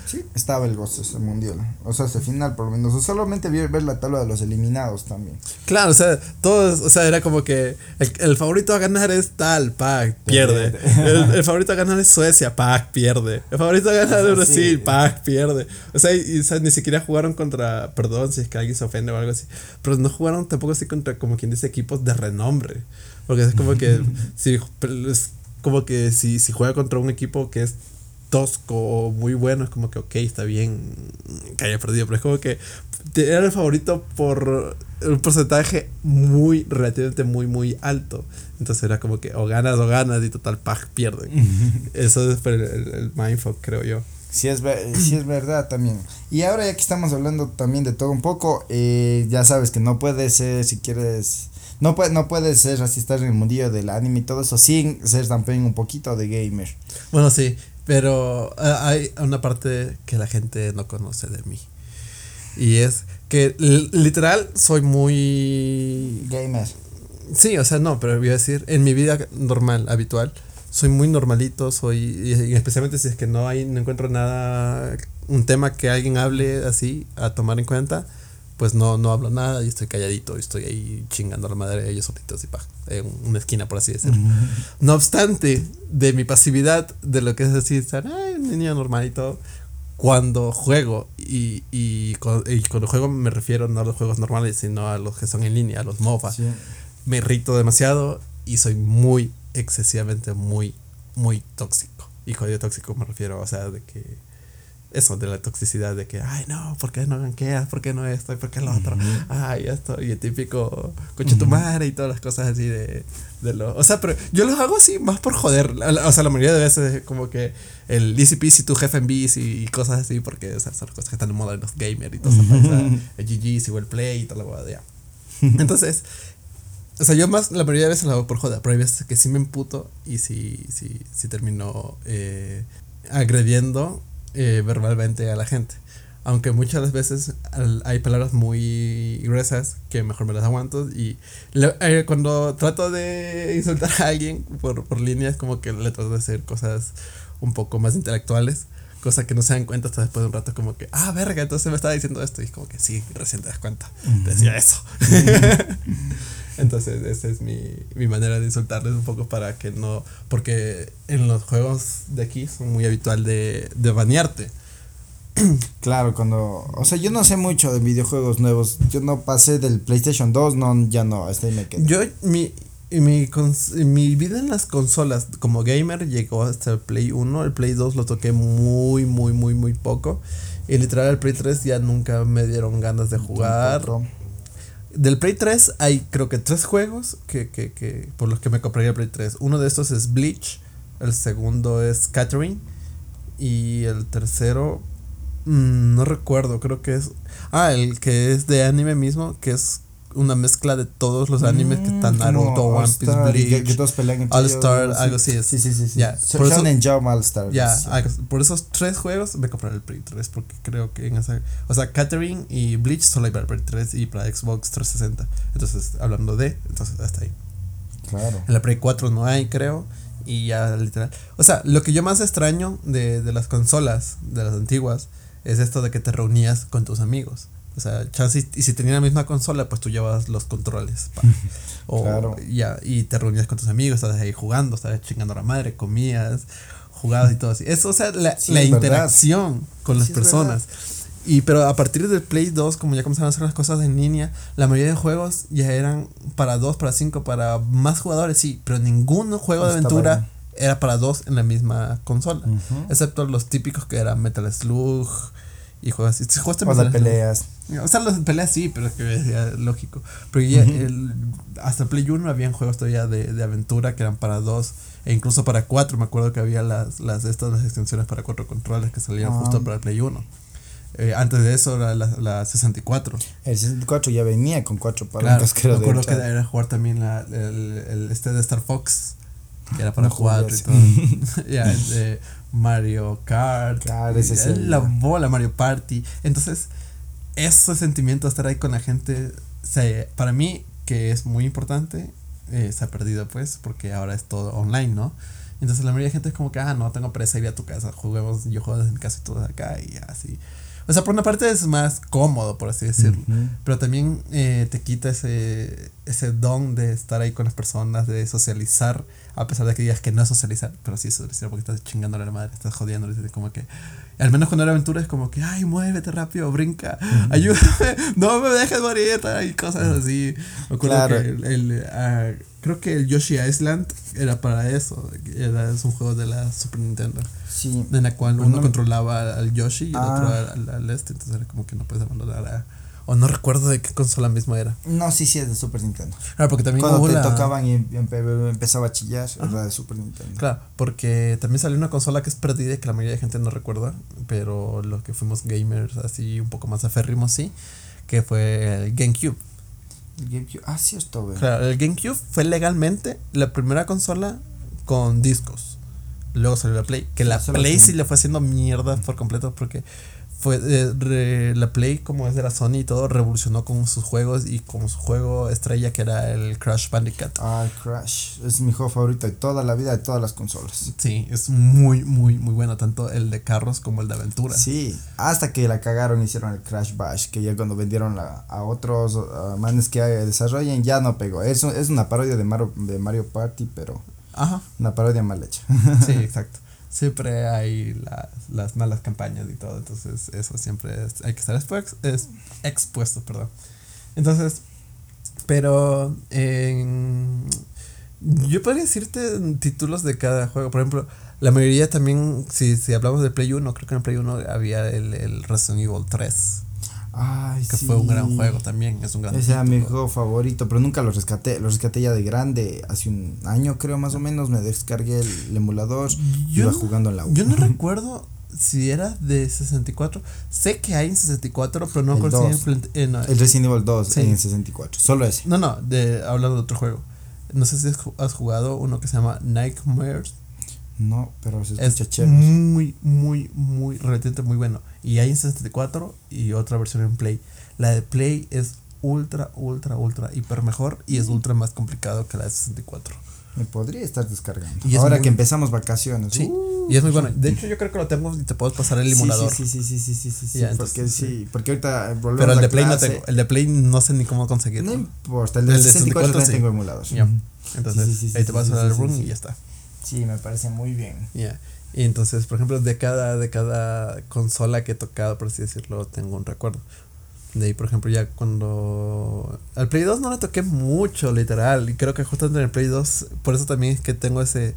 S2: Sí, estaba el gozo ese mundial. O sea, ese final por lo menos. O solamente vi ver la tabla de los eliminados también.
S1: Claro, o sea, todos, o sea, era como que el, el favorito a ganar es tal, pack, pierde. El, el favorito a ganar es Suecia, pack, pierde. El favorito a ganar es
S2: Sí.
S1: Brasil, pierde. O sea, y, y, o sea, ni siquiera jugaron contra, perdón si es que alguien se ofende o algo así, pero no jugaron tampoco así contra, como quien dice, equipos de renombre. Porque es como que, si, es como que si, si juega contra un equipo que es tosco o muy bueno, es como que, ok, está bien que haya perdido, pero es como que era el favorito por un porcentaje muy, relativamente muy, muy alto. Entonces era como que o ganas o ganas y total, pag, pierden. Eso es el, el, el mindfuck, creo yo.
S2: Sí es, sí es verdad también. Y ahora ya que estamos hablando también de todo un poco, eh, ya sabes que no puedes ser, si quieres, no, puede, no puedes ser así estar en el mundillo del anime y todo eso sin ser también un poquito de gamer.
S1: Bueno, sí, pero eh, hay una parte que la gente no conoce de mí. Y es que literal soy muy
S2: Gamer.
S1: Sí, o sea, no, pero voy a decir, en mi vida normal, habitual, soy muy normalito, soy, y especialmente si es que no hay, no encuentro nada, un tema que alguien hable así, a tomar en cuenta, pues no, no hablo nada y estoy calladito, y estoy ahí chingando a la madre de ellos solitos y pa, en una esquina, por así decirlo. No obstante, de mi pasividad, de lo que es así, estar, ay, niño normal y todo, cuando juego, y, y, cu- y cuando juego me refiero no a los juegos normales, sino a los que son en línea, a los MOBA
S2: Sí.
S1: me irrito demasiado y soy muy excesivamente muy muy tóxico y cuando digo tóxico me refiero o sea de que eso de la toxicidad de que ay no ¿por qué no ganqueas? ¿por qué no esto? ¿y por qué lo otro? ay esto y el típico coche tu madre y todas las cosas así de, de lo o sea pero yo los hago así más por joder o sea la mayoría de veces es como que el easy peasy tu jefe en bici y cosas así porque o sea, son cosas que están en moda en los gamers y todo eso o sea, el GG el play y toda la huevada entonces o sea, yo más la mayoría de veces lo hago por joda, pero hay veces que sí me emputo y sí, sí, sí termino eh, agrediendo eh, verbalmente a la gente. Aunque muchas veces al- hay palabras muy gruesas que mejor me las aguanto y le- eh, cuando trato de insultar a alguien por, por línea es como que le trato de hacer cosas un poco más intelectuales, cosa que no se dan cuenta hasta después de un rato como que, ah, verga, entonces me estaba diciendo esto y es como que sí, recién te das cuenta, decía eso. Entonces, esa es mi, mi manera de insultarles un poco para que no. Porque en los juegos de aquí son muy habitual de, de banearte.
S2: Claro, cuando. O sea, yo no sé mucho de videojuegos nuevos. Yo no pasé del PlayStation 2, no, ya no, hasta ahí me quedé.
S1: Yo, mi, mi, mi vida en las consolas como gamer llegó hasta el Play 1. El Play 2 lo toqué muy, muy, muy, muy poco. Y literal, el Play 3 ya nunca me dieron ganas de jugar.
S2: Tampoco.
S1: Del Play 3 hay creo que tres juegos que, que, que por los que me compraría el Play 3. Uno de estos es Bleach, el segundo es Catherine y el tercero mm, no recuerdo, creo que es ah, el que es de anime mismo, que es una mezcla de todos los animes que están
S2: Mm,
S1: Naruto, One Piece, Bleach.
S2: que todos pelean
S1: All Star, algo así es.
S2: Sí, sí, sí. sí. So-
S1: por eso-
S2: Jump All Star.
S1: Ya,
S2: sí.
S1: algo- por esos tres juegos me compraré el Play 3 porque creo que en esa, o sea, Catherine y Bleach solo hay para el Play 3 y para Xbox 360. Entonces, hablando de, entonces hasta ahí.
S2: Claro.
S1: En la Play 4 no hay, creo. y ya literal. O sea, lo que yo más extraño de, de las consolas, de las antiguas, es esto de que te reunías con tus amigos. O sea, chance, y si tenían la misma consola, pues tú llevabas los controles. o
S2: Claro.
S1: ya, y te reunías con tus amigos, estabas ahí jugando, estabas chingando a la madre, comías, jugabas y todo así. Eso, o sea, la,
S2: Sí,
S1: la
S2: es verdad.
S1: interacción con las
S2: Sí, es
S1: personas. Y pero a partir del Play 2, como ya comenzaron a hacer las cosas en línea, la mayoría de juegos ya eran para dos, para cinco, para más jugadores, sí, pero ningún juego de
S2: Estaba
S1: aventura
S2: ahí.
S1: era para dos en la misma consola.
S2: Ujú.
S1: Excepto los típicos que eran Metal Slug y juegos así. Si jugaste
S2: O peleas.
S1: o sea, de peleas sí, pero es que ya, lógico. Pero ya el- hasta Play 1 habían juegos todavía de, de aventura que eran para dos e incluso para cuatro. Me acuerdo que había las, las estas las extensiones para cuatro controles que salían
S2: Ah.
S1: justo para Play 1. Eh, antes de eso era la, la 64.
S2: El 64 ya venía con cuatro
S1: Claro,
S2: palancas, creo.
S1: me acuerdo que era jugar también la, el, el- este de Star Fox, que era para
S2: No
S1: cuatro y todo. el de Mario Kart.
S2: Claro, ese
S1: y
S2: es el-
S1: La bola, Mario Party. Entonces, ese sentimiento de estar ahí con la gente, se, para mí, que es muy importante, eh, se ha perdido, pues, porque ahora es todo online, ¿no? Entonces, la mayoría de gente es como que, ah, no, tengo presa ir a tu casa, juguemos, yo juego en mi casa y todos acá y así. O sea, por una parte es más cómodo, por así decirlo. Pero también eh, te quita ese, ese don de estar ahí con las personas, de socializar, a pesar de que digas que no es socializar, pero sí es socializar porque estás chingándole a la madre, estás jodiendo, como que, al menos cuando era aventura es como que, ay, muévete rápido, brinca, ayúdame, no me dejes morir, y cosas así. Me
S2: Claro.
S1: que el, el, ah, creo que el Yoshi Island era para eso, era, es un juego de la Super Nintendo,
S2: Sí.
S1: en la cual uno
S2: no-
S1: controlaba al Yoshi y el otro
S2: Ah.
S1: al, al este, entonces era como que no puedes abandonar a... O no recuerdo de qué consola mismo era.
S2: No, sí, sí, es de Super Nintendo.
S1: Claro, porque también
S2: Cuando te
S1: la-
S2: tocaban y empe- empezaba a chillar, era de Super Nintendo.
S1: Claro, porque también salió una consola que es perdida y que la mayoría de gente no recuerda, pero los que fuimos gamers así un poco más aférrimos sí, que fue el GameCube.
S2: El GameCube. Ah, cierto, güey.
S1: Claro, el GameCube fue legalmente la primera consola con discos. Luego salió la Play, que la Play sí le fue haciendo mierda por completo porque fue eh, re- la Play como es de la Sony y todo revolucionó con sus juegos y como su juego estrella que era el Crash Bandicoot.
S2: Ah, Crash. Es mi juego favorito de toda la vida, de todas las consolas.
S1: Sí, es muy, muy, muy bueno, tanto el de carros como el de aventura.
S2: Sí, hasta que la cagaron hicieron el Crash Bash, que ya cuando vendieron la, a otros uh, manes que desarrollen ya no pegó. Es, es una parodia de Mario, de Mario Party, pero
S1: Ajá,
S2: una parodia mal hecha.
S1: sí, exacto. Siempre hay las, las malas campañas y todo, entonces eso siempre es- hay que estar expuesto, es, expuesto, perdón. Entonces, pero en, yo podría decirte títulos de cada juego, por ejemplo, la mayoría también, si, si hablamos de Play 1, creo que en Play 1 había el, el Resident Evil 3,
S2: Ay,
S1: que
S2: sí.
S1: fue un gran juego también, es un gran
S2: Ese era mi juego favorito, pero nunca lo rescaté. Lo rescaté ya de grande, hace un año creo más o menos. Me descargué el, emulador,
S1: Yo
S2: iba
S1: no-
S2: jugando en la U.
S1: Yo no recuerdo si era de 64. Sé que hay en 64, pero no
S2: El
S1: plant- eh, no,
S2: El Resident Evil 2
S1: Sí.
S2: en 64, solo ese.
S1: no, no, de, hablando de otro juego. No sé si has jugado uno que se llama Nightmares.
S2: No, pero se
S1: Es
S2: escucha chévere.
S1: muy, muy, muy, relativamente muy bueno. Y hay en 64 y otra versión en Play. La de Play es ultra, ultra, ultra, hiper mejor y es ultra más complicado que la de 64.
S2: Me podría estar descargando.
S1: Y es
S2: Ahora
S1: muy-
S2: que empezamos vacaciones.
S1: Sí,
S2: uh,
S1: y es muy bueno. De hecho, yo creo que lo tengo y te puedo pasar el emulador.
S2: Sí, sí, sí, sí, sí, sí, sí,
S1: Ya,
S2: porque
S1: entonces,
S2: sí, porque ahorita volvemos
S1: Pero el
S2: a
S1: de Play no
S2: clase.
S1: tengo. El de Play no sé ni cómo conseguirlo.
S2: No importa, el
S1: El
S2: de
S1: de
S2: 64 también
S1: sí.
S2: tengo emulador.
S1: Ya. Entonces, ahí te vas a dar el room y ya está.
S2: Sí, me parece muy bien.
S1: Ya. Y entonces, por ejemplo, de cada, de cada consola que he tocado, por así decirlo, tengo un recuerdo. De ahí, por ejemplo, ya cuando... Al Play 2 no le toqué mucho, literal. Y creo que justamente en el Play 2, por eso también es que tengo ese,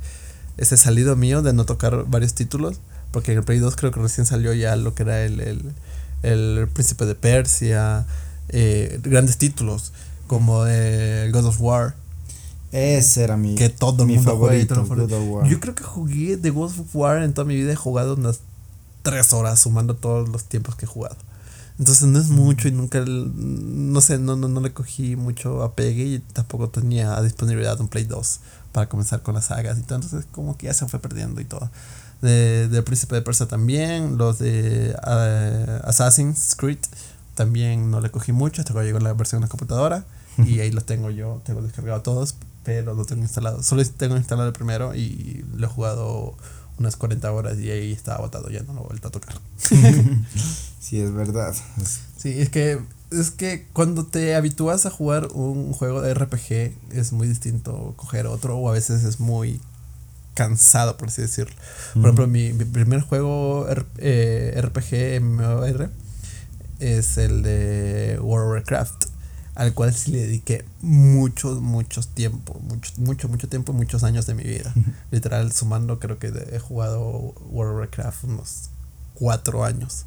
S1: ese salido mío de no tocar varios títulos. Porque en el Play 2 creo que recién salió ya lo que era el, el, el Príncipe de Persia, eh, grandes títulos como eh, God of War.
S2: Ese era mi,
S1: Que todo
S2: mi favorito, of War.
S1: Yo creo que jugué The Ghost of War en toda mi vida. He jugado unas tres horas sumando todos los tiempos que he jugado. Entonces no es mucho y nunca, no sé, no, no, no le cogí mucho apegue y tampoco tenía disponibilidad un Play 2 para comenzar con las sagas y todo. Entonces como que ya se fue perdiendo y todo. De, del Príncipe de Persia también, los de eh, Assassin's Creed también no le cogí mucho hasta que llegó la versión en la computadora y ahí los tengo yo, tengo descargado todos. Pero lo tengo instalado. Solo tengo instalado el primero y lo he jugado unas 40 horas y ahí estaba botado, ya no lo he vuelto a tocar.
S2: sí, es verdad.
S1: Sí, es que es que cuando te habitúas a jugar un juego de RPG es muy distinto coger otro o a veces es muy cansado, por así decirlo. Por ejemplo, mi, primer juego eh, RPG MMOR es el de World of Warcraft, al cual sí le dediqué mucho, mucho tiempo, mucho, mucho, mucho tiempo, muchos años de mi vida. Literal, sumando, creo que he jugado World of Warcraft unos cuatro años.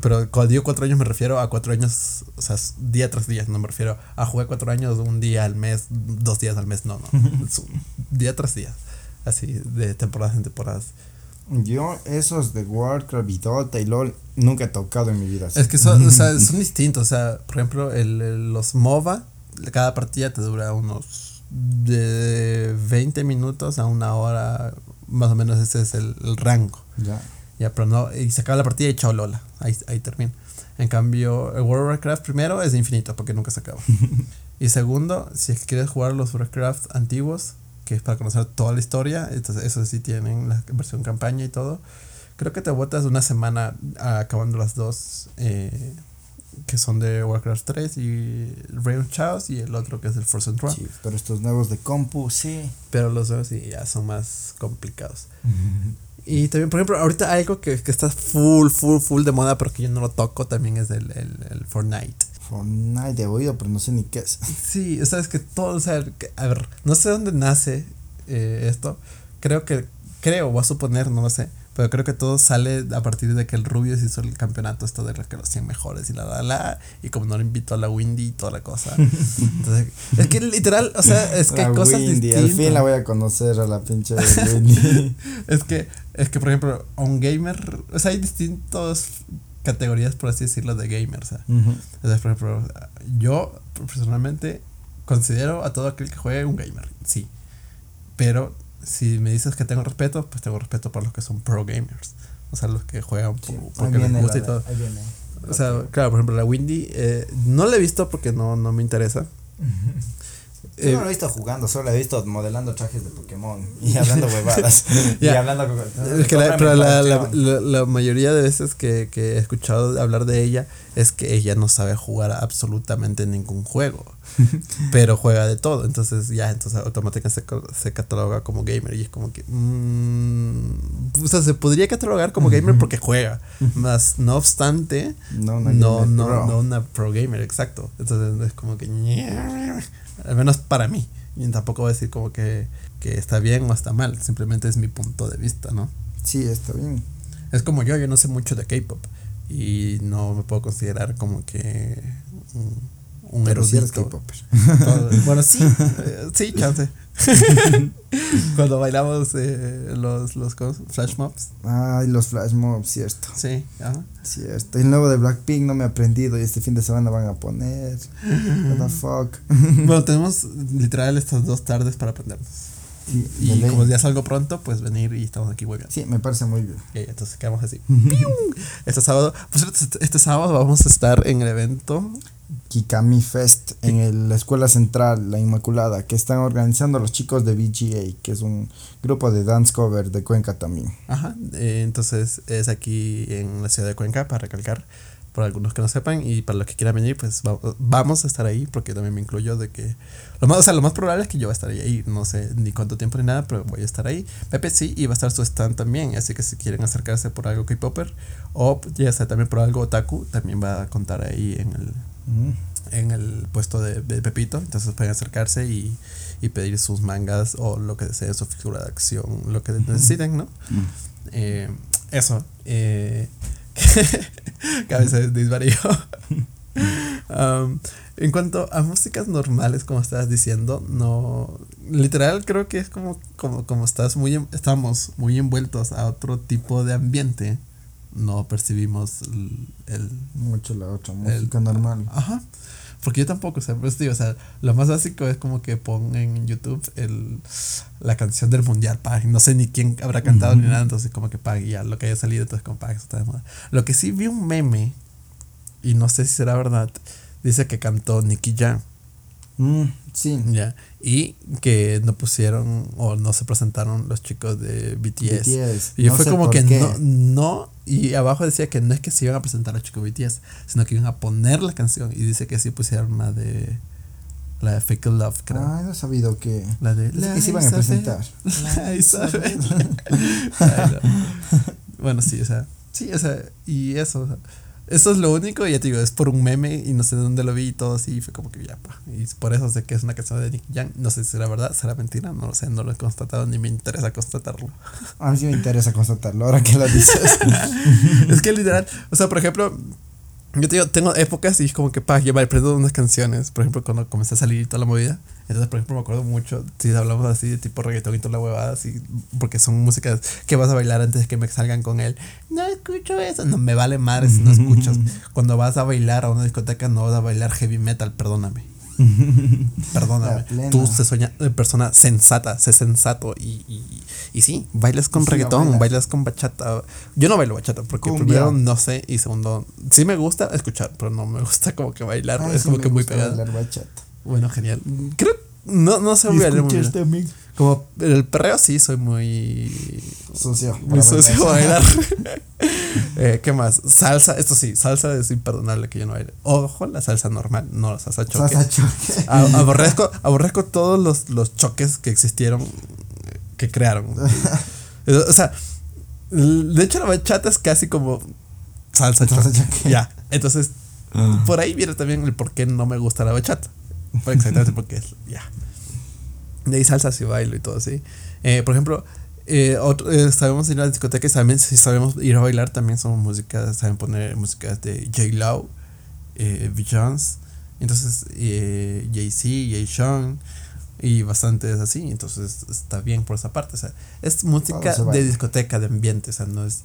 S1: Pero cuando digo cuatro años me refiero a cuatro años, o sea, día tras día, no me refiero a jugar cuatro años un día al mes, dos días al mes, no, no, día tras día, así, de temporadas en temporadas.
S2: Yo esos de Warcraft y Dota y LOL nunca he tocado en mi vida.
S1: Es que son, o sea, son distintos, o sea, por ejemplo, el, los MOBA, cada partida te dura unos de 20 minutos a una hora, más o menos ese es el, el rango. Ya. Ya, pero no, y se acaba la partida y chao Lola. Ahí, ahí termina. En cambio, el World of Warcraft primero es infinito porque nunca se acaba. y segundo, si quieres jugar los Warcraft antiguos, que es para conocer toda la historia, entonces eso sí tienen la versión campaña y todo. Creo que te botas una semana acabando las dos, eh, que son de Warcraft 3 y of Chaos y el otro que es el Force and
S2: Sí, pero estos nuevos de compu, sí.
S1: Pero los nuevos sí ya son más complicados. Y también, por ejemplo, ahorita algo que, que está full, full, full de moda, pero que yo no lo toco, también es el, el, el Fortnite.
S2: Fortnite de oído, pero no sé ni qué es.
S1: Sí, o sea, es que todo, o sea, a ver, no sé dónde nace eh, esto. Creo que, creo, voy a suponer, no lo sé, pero creo que todo sale a partir de que el Rubio se hizo el campeonato esto de los 100 mejores y la la la. Y como no le invitó a la Windy y toda la cosa. Entonces, es que literal, o sea, es que cosas
S2: Windy, Al fin la voy a conocer a la pinche Windy.
S1: es que, es que por ejemplo, a un gamer, o sea, hay distintas categorías, por así decirlo, de gamers. Entonces, por ejemplo, yo personalmente considero a todo aquel que juegue un gamer, sí. Pero si me dices que tengo respeto, pues tengo respeto por los que son pro gamers. O sea, los que juegan porque les gusta y todo. O sea, claro, por ejemplo, la Windy, eh, no la he visto porque no, no me interesa.
S2: Yo no lo he visto jugando, solo he visto modelando trajes de Pokémon y hablando huevadas. y hablando
S1: es que la, pero la, la, la, mayoría de veces que, que, he escuchado hablar de ella es que ella no sabe jugar absolutamente ningún juego. pero juega de todo. Entonces ya, entonces automáticamente se, se cataloga como gamer. Y es como que... Mmm, o sea, se podría catalogar como gamer porque juega. Más, no obstante, no, no, no, no, una pro gamer, exacto. Entonces es como que... Al menos para mí. Y tampoco voy a decir como que, que está bien o está mal. Simplemente es mi punto de vista, ¿no?
S2: Sí, está bien.
S1: Es como yo, yo no sé mucho de K-pop. Y no me puedo considerar como que un, erudito. bueno, sí, eh, sí, chance. Cuando bailamos eh, los, los flash mobs.
S2: Ay, los flash mobs, cierto.
S1: Sí, ajá.
S2: Cierto. El nuevo de Blackpink no me he aprendido y este fin de semana van a poner. What the fuck.
S1: bueno, tenemos literal estas dos tardes para aprendernos. y como ya salgo pronto, pues venir y estamos aquí muy bien.
S2: Sí, me parece muy bien.
S1: Y entonces quedamos así. este sábado, pues este, este sábado vamos a estar en el evento
S2: Kikami Fest en la Escuela Central, La Inmaculada, que están organizando los chicos de VGA, que es un grupo de dance cover de Cuenca también.
S1: Ajá, eh, entonces es aquí en la ciudad de Cuenca, para recalcar, por algunos que no sepan, y para los que quieran venir, pues vamos a estar ahí, porque también me incluyo de que, lo más, o sea, lo más probable es que yo voy a estar ahí, no sé ni cuánto tiempo ni nada, pero voy a estar ahí. Pepe sí, y va a estar su stand también, así que si quieren acercarse por algo K-Popper, o ya sea también por algo Otaku, también va a contar ahí en el en el puesto de, Pepito. Entonces pueden acercarse y, pedir sus mangas o lo que deseen, su figura de acción, lo que necesiten, ¿no? Eh, eso. Eh, que a veces um, en cuanto a músicas normales, como estabas diciendo, no. Literal, creo que es como, como, como estás muy, estamos muy envueltos a otro tipo de ambiente no percibimos el,
S2: mucho la otra música normal.
S1: Ajá. Porque yo tampoco, o sea, pues digo, o sea, lo más básico es como que pongan en YouTube el, la canción del mundial, pa, no sé ni quién habrá cantado ni nada, entonces como que pa, ya lo que haya salido, entonces como pa, eso está de moda. Lo que sí vi un meme, y no sé si será verdad, dice que cantó Nicky Jam.
S2: Mm, sí.
S1: Ya. Y que no pusieron o no se presentaron los chicos de BTS.
S2: BTS.
S1: Y
S2: No
S1: fue
S2: sé
S1: como
S2: por
S1: que
S2: qué.
S1: no, no. Y abajo decía que no es que se iban a presentar los chicos de BTS, sino que iban a poner la canción. Y dice que sí pusieron la de. La de Fake Love, creo.
S2: Ah, no he sabido que.
S1: La de.
S2: Pensé que se iban a presentar.
S1: La Isabel. Ay, no. Bueno, sí, o sea. Sí, o sea. Y eso. o sea, eso es lo único. Y ya te digo, es por un meme. Y no sé dónde lo vi y todo así. Y fue como que ya, pa. Y por eso sé que es una canción de Nick Young. No sé si será verdad, será mentira. No lo sé, no lo he constatado ni me interesa constatarlo.
S2: A mí sí me interesa constatarlo ahora que lo dices.
S1: es que literal. O sea, por ejemplo. Yo te digo, tengo épocas y es como que pa, yo me aprendo unas canciones. Por ejemplo, cuando comencé a salir y toda la movida. Entonces, por ejemplo, me acuerdo mucho. Si hablamos así de tipo reggaetón y toda la huevada, así. Porque son músicas que vas a bailar antes de que me salgan con él. No escucho eso. No me vale madre si no escuchas. Cuando vas a bailar a una discoteca, no vas a bailar heavy metal, perdóname. Perdóname. Tú se sueña de persona sensata, sé sensato y, y, y sí, bailas con
S2: sí,
S1: reggaetón,
S2: bailas.
S1: bailas con bachata. Yo no bailo bachata porque
S2: Cumbia.
S1: primero no sé y segundo sí me gusta escuchar, pero no me gusta como que bailar,
S2: Ay,
S1: es
S2: sí
S1: como que muy pegado.
S2: bailar bachata.
S1: Bueno, genial. Creo no no sé bailar muy bien.
S2: también?
S1: Como el perreo sí soy muy
S2: Socio.
S1: muy socio
S2: bailar.
S1: eh, ¿Qué más? Salsa, esto sí, salsa es imperdonable que yo no baile. Ojo, la salsa normal, no la salsa choque.
S2: Salsa choque.
S1: Aborrezco, aborrezco todos los, los choques que existieron, que crearon. o sea, de hecho la bachata es casi como salsa choque.
S2: Salsa choque.
S1: Ya, entonces por ahí viene también el por qué no me gusta la bachata. Por exactamente porque es, ya. De ahí salsa sí bailo y todo así. Eh, por ejemplo, eh, otro- eh, sabemos ir a la discoteca y también si sabemos ir a bailar también son músicas, saben poner músicas de J. Lowe, eh, Beyoncé, entonces eh, Jay-Z, Jay Y bastantes así, entonces está bien por esa parte, o sea, es música de discoteca, de ambiente, o sea, no es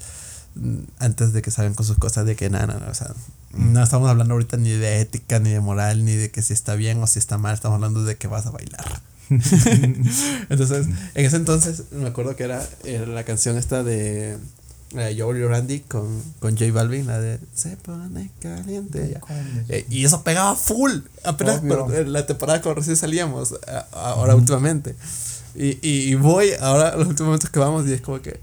S1: mm, antes de que salgan con sus cosas de que nada, nada, o sea, no estamos hablando ahorita ni de ética, ni de moral, ni de que si está bien o si está mal, estamos hablando de que vas a bailar. entonces, en ese entonces me acuerdo que era, era la canción esta de eh, Joel y Randy con, con J Balvin, la de Se pone caliente. ya. Eh, y eso pegaba full. Apenas pero, en la temporada cuando recién salíamos, a- a- ahora últimamente. Y, y, y voy ahora los últimos momentos que vamos y es como que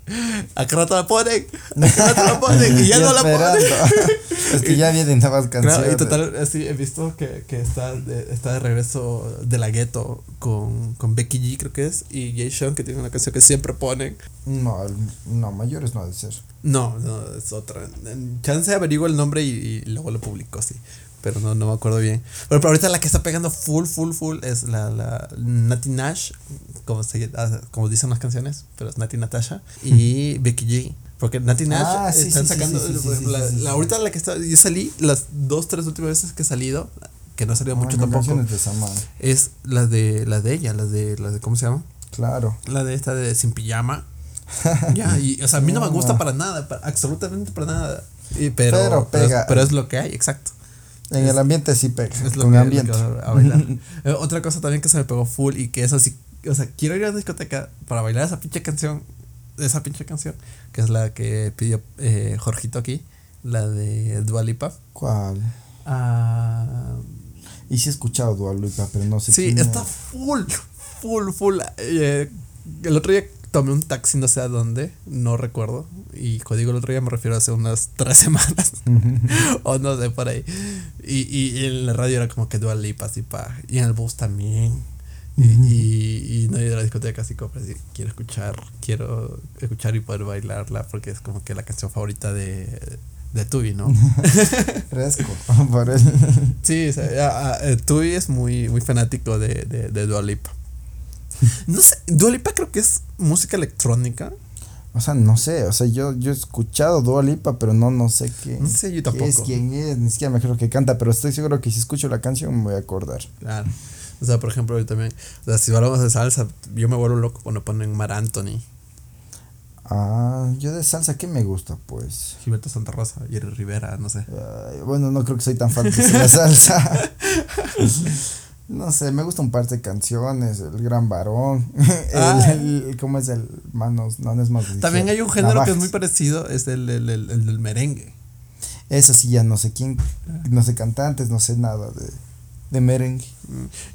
S1: ¿A qué rato la ponen? ¿A qué rato la ponen? Y ya no la ponen.
S2: es que ya vienen nuevas canciones.
S1: Claro, y total, así he visto que, que está, de, está de regreso de la gueto con, con Becky G, creo que es, y Jay Sean, que tiene una canción que siempre ponen.
S2: No, no, mayores no ha de ser.
S1: No, no, es otra. En Chance averiguo el nombre y, y luego lo publico, sí. Pero no, no me acuerdo bien. Pero, pero ahorita la que está pegando full, full, full es la, la Nati Nash, como, se, ah, como dicen las canciones, pero es Nati Natasha, y Becky G. Porque Nati Nash
S2: Ah, sí,
S1: están
S2: sí,
S1: sacando.
S2: sí,
S1: la, ahorita la que está. Yo salí las dos, tres últimas veces que he salido, que no ha salido mucho
S2: Ay, con
S1: tampoco, es la de, la de ella, la de, la de. ¿Cómo se llama?
S2: Claro.
S1: La de esta de Sin Pijama. ya, y, o sea, a mí no me gusta para nada, absolutamente para nada. Y, pero,
S2: Pero
S1: pero, es-
S2: pega.
S1: pero es lo que hay, exacto.
S2: En el ambiente sí pega.
S1: Es lo
S2: con
S1: que,
S2: ambiente.
S1: lo que va a bailar. Eh, otra cosa también que se me pegó full y que es así, o sea, quiero ir a la discoteca para bailar esa pinche canción, esa pinche canción, que es la que pidió eh, Jorgito aquí, la de Dua Lipa.
S2: ¿Cuál?
S1: Ah,
S2: Y sí he escuchado Dua Lipa, pero no sé
S1: sí,
S2: quién
S1: está
S2: es.
S1: full, full, full. Eh, el otro día tomé un taxi no sé a dónde, no recuerdo. Y cuando digo el otro día me refiero a hace unas tres semanas. o no sé, por ahí. Y, y, y en la radio era como que Dua Lipa, así pa. Y en el bus también. Y, y, y no ido a la discoteca así como así, quiero escuchar, quiero escuchar y poder bailarla porque es como que la canción favorita de, de Tubi, ¿no?
S2: Fresco.
S1: Sí, o sea, a- a- eh, Tui es muy, muy fanático de, de, de Dua Lipa. No sé, Dua Lipa creo que es música electrónica.
S2: O sea, no sé, o sea, yo, yo he escuchado Dua Lipa, pero no, no sé qué.
S1: No sé, yo
S2: qué es, quién es, ni siquiera me acuerdo que canta, pero estoy seguro que si escucho la canción me voy a acordar.
S1: Claro. O sea, por ejemplo, yo también, o sea, si hablamos de salsa, yo me vuelvo loco cuando ponen Mar Anthony,
S2: Ah, yo de salsa, ¿qué me gusta? Pues.
S1: Gilberto Santa Rosa, Jerry Rivera, no sé.
S2: Bueno, no creo que soy tan fan de la salsa. No sé, me gustan un par de canciones, El Gran Varón, el,
S1: Ah.
S2: el- ¿cómo es el Manos? No, no es más
S1: También hay un género que es muy parecido, es el, el, el- el del merengue.
S2: Eso sí, ya no sé quién, no sé cantantes, no sé nada de... De merengue.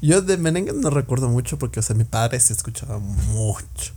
S1: Yo de merengue no recuerdo mucho porque, o sea, mi padre se escuchaba mucho.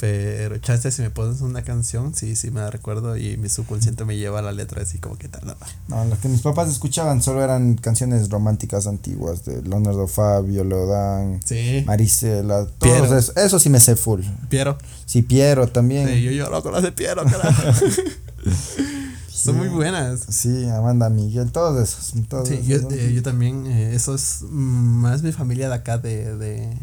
S1: Pero chance si me pones una canción, sí, sí me la recuerdo y mi subconsciente me lleva a la letra así como que tal. No.
S2: lo que mis papás escuchaban solo eran canciones románticas antiguas de Leonardo Fabio, Leodán,
S1: sí.
S2: Marisela, todos eso, eso sí me sé full.
S1: Piero.
S2: Sí, Piero también.
S1: Sí, yo lloro con las de Piero, carajo. Son muy buenas.
S2: Sí, Amanda Miguel, todos esos. Todos
S1: sí, yo, eh, yo, también, eh, eso es más mi familia de acá, de, de,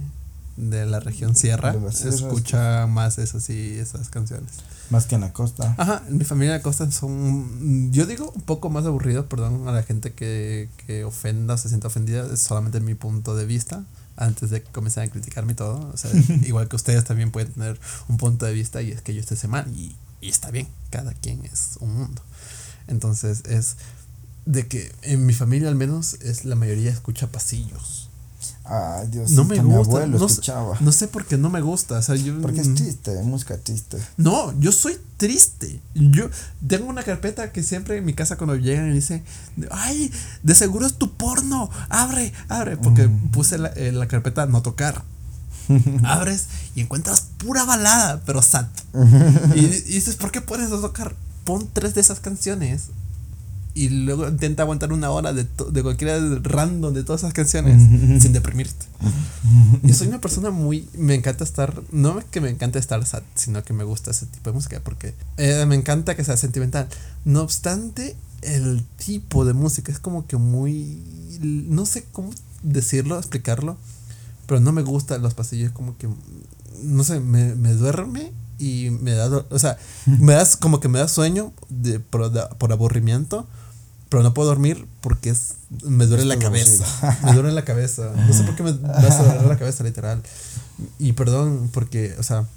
S1: de la región Sierra. Se escucha más esas canciones.
S2: Más que en la costa.
S1: Ajá, mi familia de la costa son, yo digo, un poco más aburrido, perdón a la gente que, que ofenda o se sienta ofendida, es solamente mi punto de vista antes de que comiencen a criticarme y todo. O sea, igual que ustedes también pueden tener un punto de vista y es que yo esté mal y, y está bien, cada quien es un mundo. Entonces es de que en mi familia al menos es la mayoría escucha pasillos.
S2: Ay, Dios
S1: no me gusta. no, escuchaba. no sé por qué no me gusta. O sea, yo,
S2: Porque es triste, música triste.
S1: No, yo soy triste. Yo tengo una carpeta que siempre en mi casa cuando llegan y dicen, ay, de seguro es tu porno. Abre, abre. Porque puse la, eh, la carpeta no tocar. Abres y encuentras pura balada, pero sad. y, y, dices, ¿por qué pones no tocar? pon tres de esas canciones y luego intenta aguantar una hora de, de cualquiera random de todas esas canciones sin deprimirte. Yo soy una persona muy. Me encanta estar. No que me encanta estar sad, sino que me gusta ese tipo de música porque eh, me encanta que sea sentimental. No obstante, el tipo de música es como que muy. No sé cómo decirlo, explicarlo, pero no me gustan los pasillos, como que. No sé, me, me duerme y me da, o sea, me das como que me da sueño de, por, por aburrimiento, pero no puedo dormir porque es, me duele la cabeza. me duele la cabeza. No sé por qué me da a la cabeza, literal. Y perdón, porque, o sea,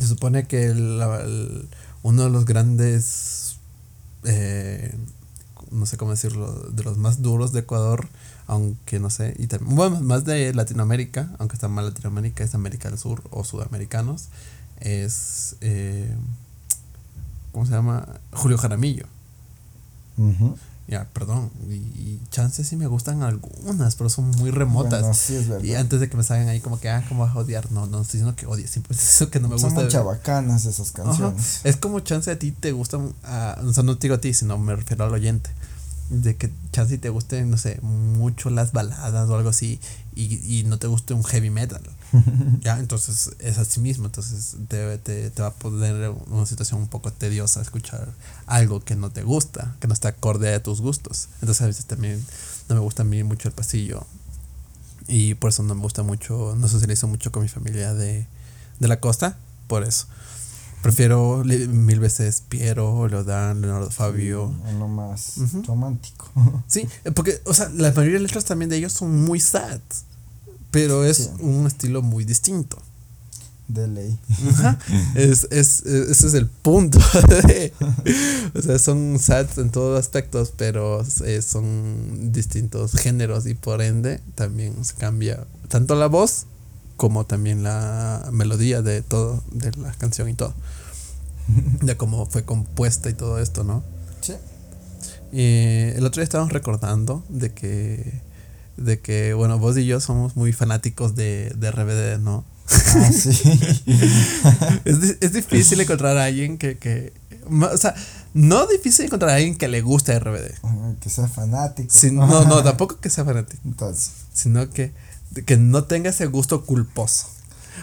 S1: se supone que el, uno de los grandes, eh, no sé cómo decirlo, de los más duros de Ecuador, aunque no sé, y también, bueno, más de Latinoamérica, aunque está mal Latinoamérica, es América del Sur o sudamericanos es, eh, ¿cómo se llama? Julio Jaramillo. Ya, perdón. Y, chances sí me gustan algunas, pero son muy remotas. y antes de que me salgan ahí como que, ah, ¿cómo vas a odiar? No, no estoy diciendo que odie, siempre que no me
S2: son
S1: gusta.
S2: Son chabacanas esas canciones.
S1: Es como chance a ti te gustan, uh, o sea, no te digo a ti, sino me refiero al oyente. De que chance te gusten, no sé, mucho las baladas o algo así, y, y no te guste un heavy metal. ya, entonces es así mismo, entonces te, te, te, va a poner una situación un poco tediosa escuchar algo que no te gusta, que no está acorde a tus gustos. Entonces a veces también no me gusta a mí mucho el pasillo y por eso no me gusta mucho, no socializo mucho con mi familia de, de la costa, por eso. Prefiero mil veces Piero, Leodán, Leonardo Fabio.
S2: lo más romántico.
S1: Sí, porque, o sea, la mayoría de letras también de ellos son muy sad. Pero es un estilo muy distinto.
S2: De ley.
S1: Es, es, ese es el punto. o sea, son sats en todos aspectos, pero eh, son distintos géneros y por ende también se cambia tanto la voz como también la melodía de todo, de la canción y todo. De cómo fue compuesta y todo esto, ¿no? Sí. Y el otro día estábamos recordando de que de que, bueno, vos y yo somos muy fanáticos de, de RBD, ¿no? Ah, sí. es, es, difícil encontrar a alguien que, que, o sea, no difícil encontrar a alguien que le guste RBD.
S2: Que sea fanático.
S1: no, no, tampoco que sea fanático. Entonces. Sino que, que no tenga ese gusto culposo.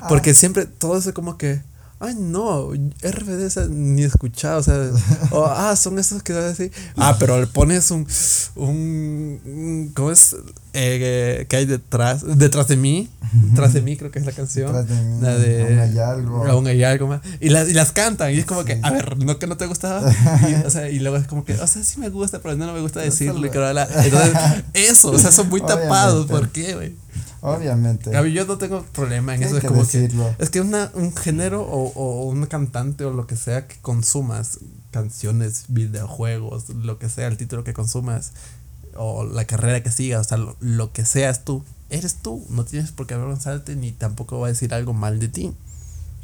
S1: Ah. Porque siempre todo es como que Ay, no, RBD ni escuchado, o sea, o, ah, son esos que así. Ah, pero le pones un, un, ¿cómo es? Eh, que hay detrás, detrás de mí, detrás de mí creo que es la canción. Detrás de mí, la de, aún hay algo. Aún hay algo más. Y las, y las cantan, y es como que, a ver, no que no te gustaba. Y, o sea, y luego es como que, o sea, sí me gusta, pero no, me gusta decirlo. Entonces, eso, o sea, son muy tapados, ¿por qué, güey?
S2: Obviamente.
S1: yo no tengo problema en eso. Es como que, es que una, un género o, o un cantante o lo que sea que consumas, canciones, videojuegos, lo que sea, el título que consumas, o la carrera que sigas, o sea, lo, que seas tú, eres tú. No tienes por qué avergonzarte ni tampoco va a decir algo mal de ti.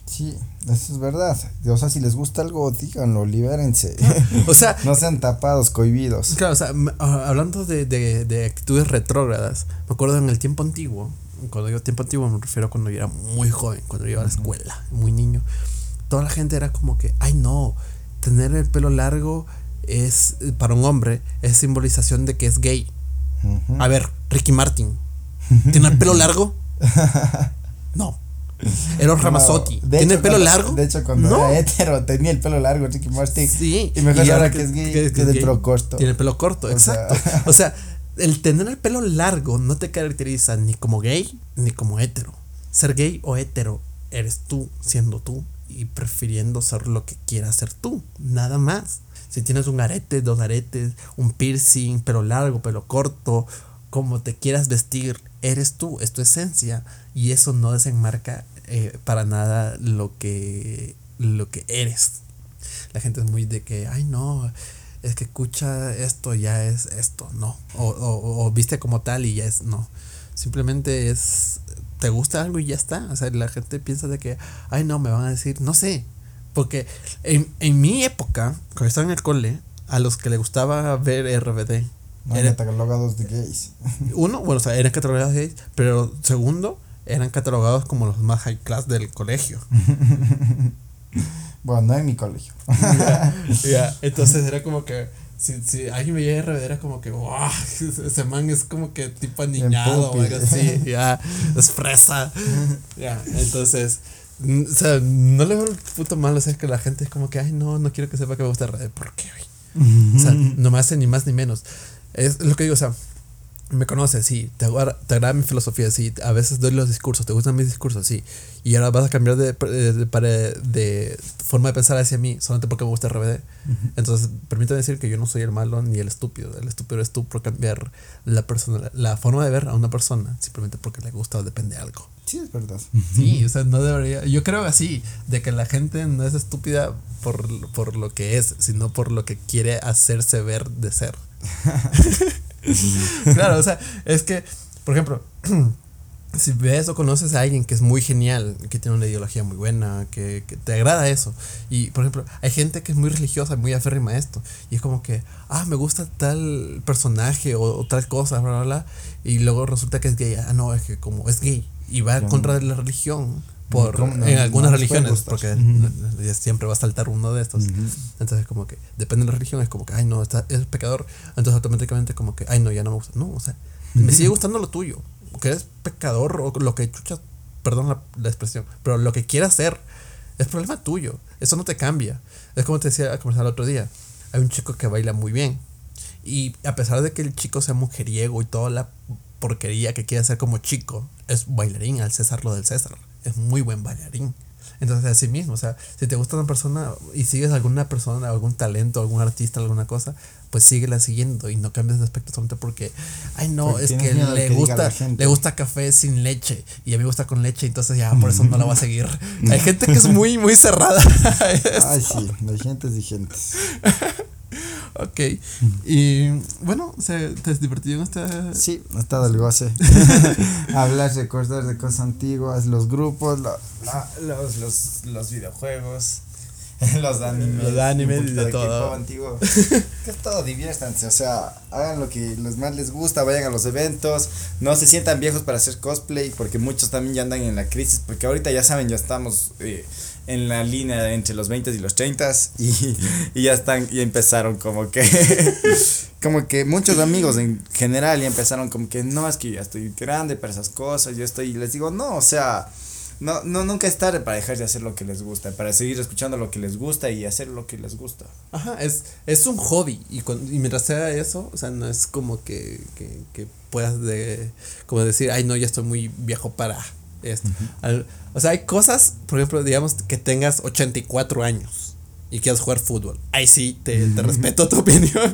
S2: Sí, eso es verdad. O sea, si les gusta algo, díganlo, libérense.
S1: O sea,
S2: no sean tapados, cohibidos.
S1: Claro, o sea, ah, hablando de, de, de actitudes retrógradas, me acuerdo en el tiempo antiguo, cuando digo tiempo antiguo me refiero a cuando yo era muy joven, cuando yo iba a la escuela, muy niño, toda la gente era como que, ay no, tener el pelo largo es, para un hombre, es simbolización de que es gay. A ver, Ricky Martin, ¿tiene el pelo largo? No. Eros Ramazzotti,
S2: No,
S1: ¿tiene
S2: hecho,
S1: el pelo
S2: cuando-
S1: largo?
S2: De hecho, cuando
S1: No.
S2: era hetero, tenía el pelo largo, Ricky Martin.
S1: Sí.
S2: Y mejor ahora
S1: ahora
S2: que es gay,
S1: que- que
S2: tiene el
S1: gay,
S2: pelo corto.
S1: Tiene el pelo corto,
S2: O
S1: exacto.
S2: sea-
S1: o sea, el tener el pelo largo no te caracteriza ni como gay ni como hetero. Ser gay o hetero eres tú siendo tú y prefiriendo ser lo que quieras ser tú, nada más. Si tienes un arete, dos aretes, un piercing, pelo largo, pelo corto, como te quieras vestir, eres tú, es tu esencia y eso no desenmarca eh, para nada lo que lo que eres. La gente es muy de que, ay no, es que escucha esto, ya es esto, no. O, o, o viste como tal y ya es no. Simplemente es, te gusta algo y ya está. O sea, la gente piensa de que, ay no, me van a decir, no sé. Porque en, en mi época, cuando estaba en el cole, a los que le gustaba ver RBD,
S2: No
S1: era-
S2: eran catalogados de gays.
S1: uno, bueno, o sea, eran catalogados gays, pero segundo, eran catalogados como los más high class del colegio.
S2: Bueno, no en mi colegio.
S1: Ya, Entonces era como que si, si alguien veía RBD era como que wow, ese man es como que tipo aniñado o algo así, ya, es fresa. Ya, entonces, o sea, no le veo el puto malo, o sea, es que la gente es como que, ay, no, no quiero que sepa que me gusta RBD, ¿por qué, güey? O sea, no me hace ni más ni menos. Es lo que digo, o sea, me conoces, sí, te agrada, te agrada mi filosofía, sí, a veces doy los discursos, te gustan mis discursos, sí, y ahora vas a cambiar de, de, de forma de pensar hacia mí solamente porque me gusta RBD. Entonces, permítame decir que yo no soy el malo ni el estúpido, el estúpido eres tú por cambiar la, persona, la forma de ver a una persona simplemente porque le gusta o depende de algo.
S2: Sí, es verdad.
S1: Sí, o sea, no debería. Yo creo así, de que la gente no es estúpida por, por lo que es, sino por lo que quiere hacerse ver de ser. claro, o sea, es que, por ejemplo, si ves o conoces a alguien que es muy genial, que tiene una ideología muy buena, que, que te agrada eso, y por ejemplo, hay gente que es muy religiosa, muy aférrima a esto, y es como que, ah, me gusta tal personaje o, o tal cosa, bla, bla, bla, y luego resulta que es gay, ah, no, es que como es gay, y va en contra de la religión. Por.
S2: No,
S1: en
S2: no
S1: algunas
S2: puede
S1: religiones, porque siempre va a saltar uno de estos. Entonces, como que depende de la religión, es como que, ay, no, está, es pecador. Entonces, automáticamente, como que, ay, no, ya no me gusta. No, o sea, me sigue gustando lo tuyo. Que eres pecador o lo que chucha, perdón la, la expresión, pero lo que quieras hacer es problema tuyo. Eso no te cambia. Es como te decía, como el otro día. Hay un chico que baila muy bien. Y a pesar de que el chico sea mujeriego y toda la porquería que quiere hacer como chico, es bailarín, al César lo del César. Es muy buen bailarín. Entonces, así mismo, o sea, si te gusta una persona y sigues a alguna persona, algún talento, algún artista, alguna cosa, pues síguela siguiendo y no cambies de aspecto solamente porque, ay, no,
S2: Porque
S1: es que le
S2: que
S1: gusta, le gusta café sin leche y a mí me gusta con leche, entonces ya por eso no la voy a seguir. Hay gente que es muy, muy cerrada.
S2: Ay, sí, de gentes y gentes.
S1: Ok. Y bueno, ¿se, ¿te has divertido en esta?
S2: Sí, ha estado el goce. Hablar, recordar de cosas antiguas, los grupos, lo- la- los, los, los videojuegos, los animes.
S1: Los animes de todo.
S2: Antiguo. que todo, diviértanse. O sea, hagan lo que les más les gusta, vayan a los eventos. No se sientan viejos para hacer cosplay, porque muchos también ya andan en la crisis. Porque ahorita ya saben, ya estamos. eh, en la línea entre los 20 y los 30 y, y ya están y empezaron como que como que muchos amigos en general ya empezaron como que no es que ya estoy grande para esas cosas yo estoy y les digo no o sea no no nunca es tarde para dejar de hacer lo que les gusta para seguir escuchando lo que les gusta y hacer lo que les gusta
S1: Ajá, es, es un hobby y, con- y mientras sea eso, o sea, no es como que, que, que puedas de, como decir, ay, no, ya estoy muy viejo para esto. Al- o sea, hay cosas, por ejemplo, digamos que tengas 84 años y quieras jugar fútbol. Ahí sí, te, te respeto tu opinión.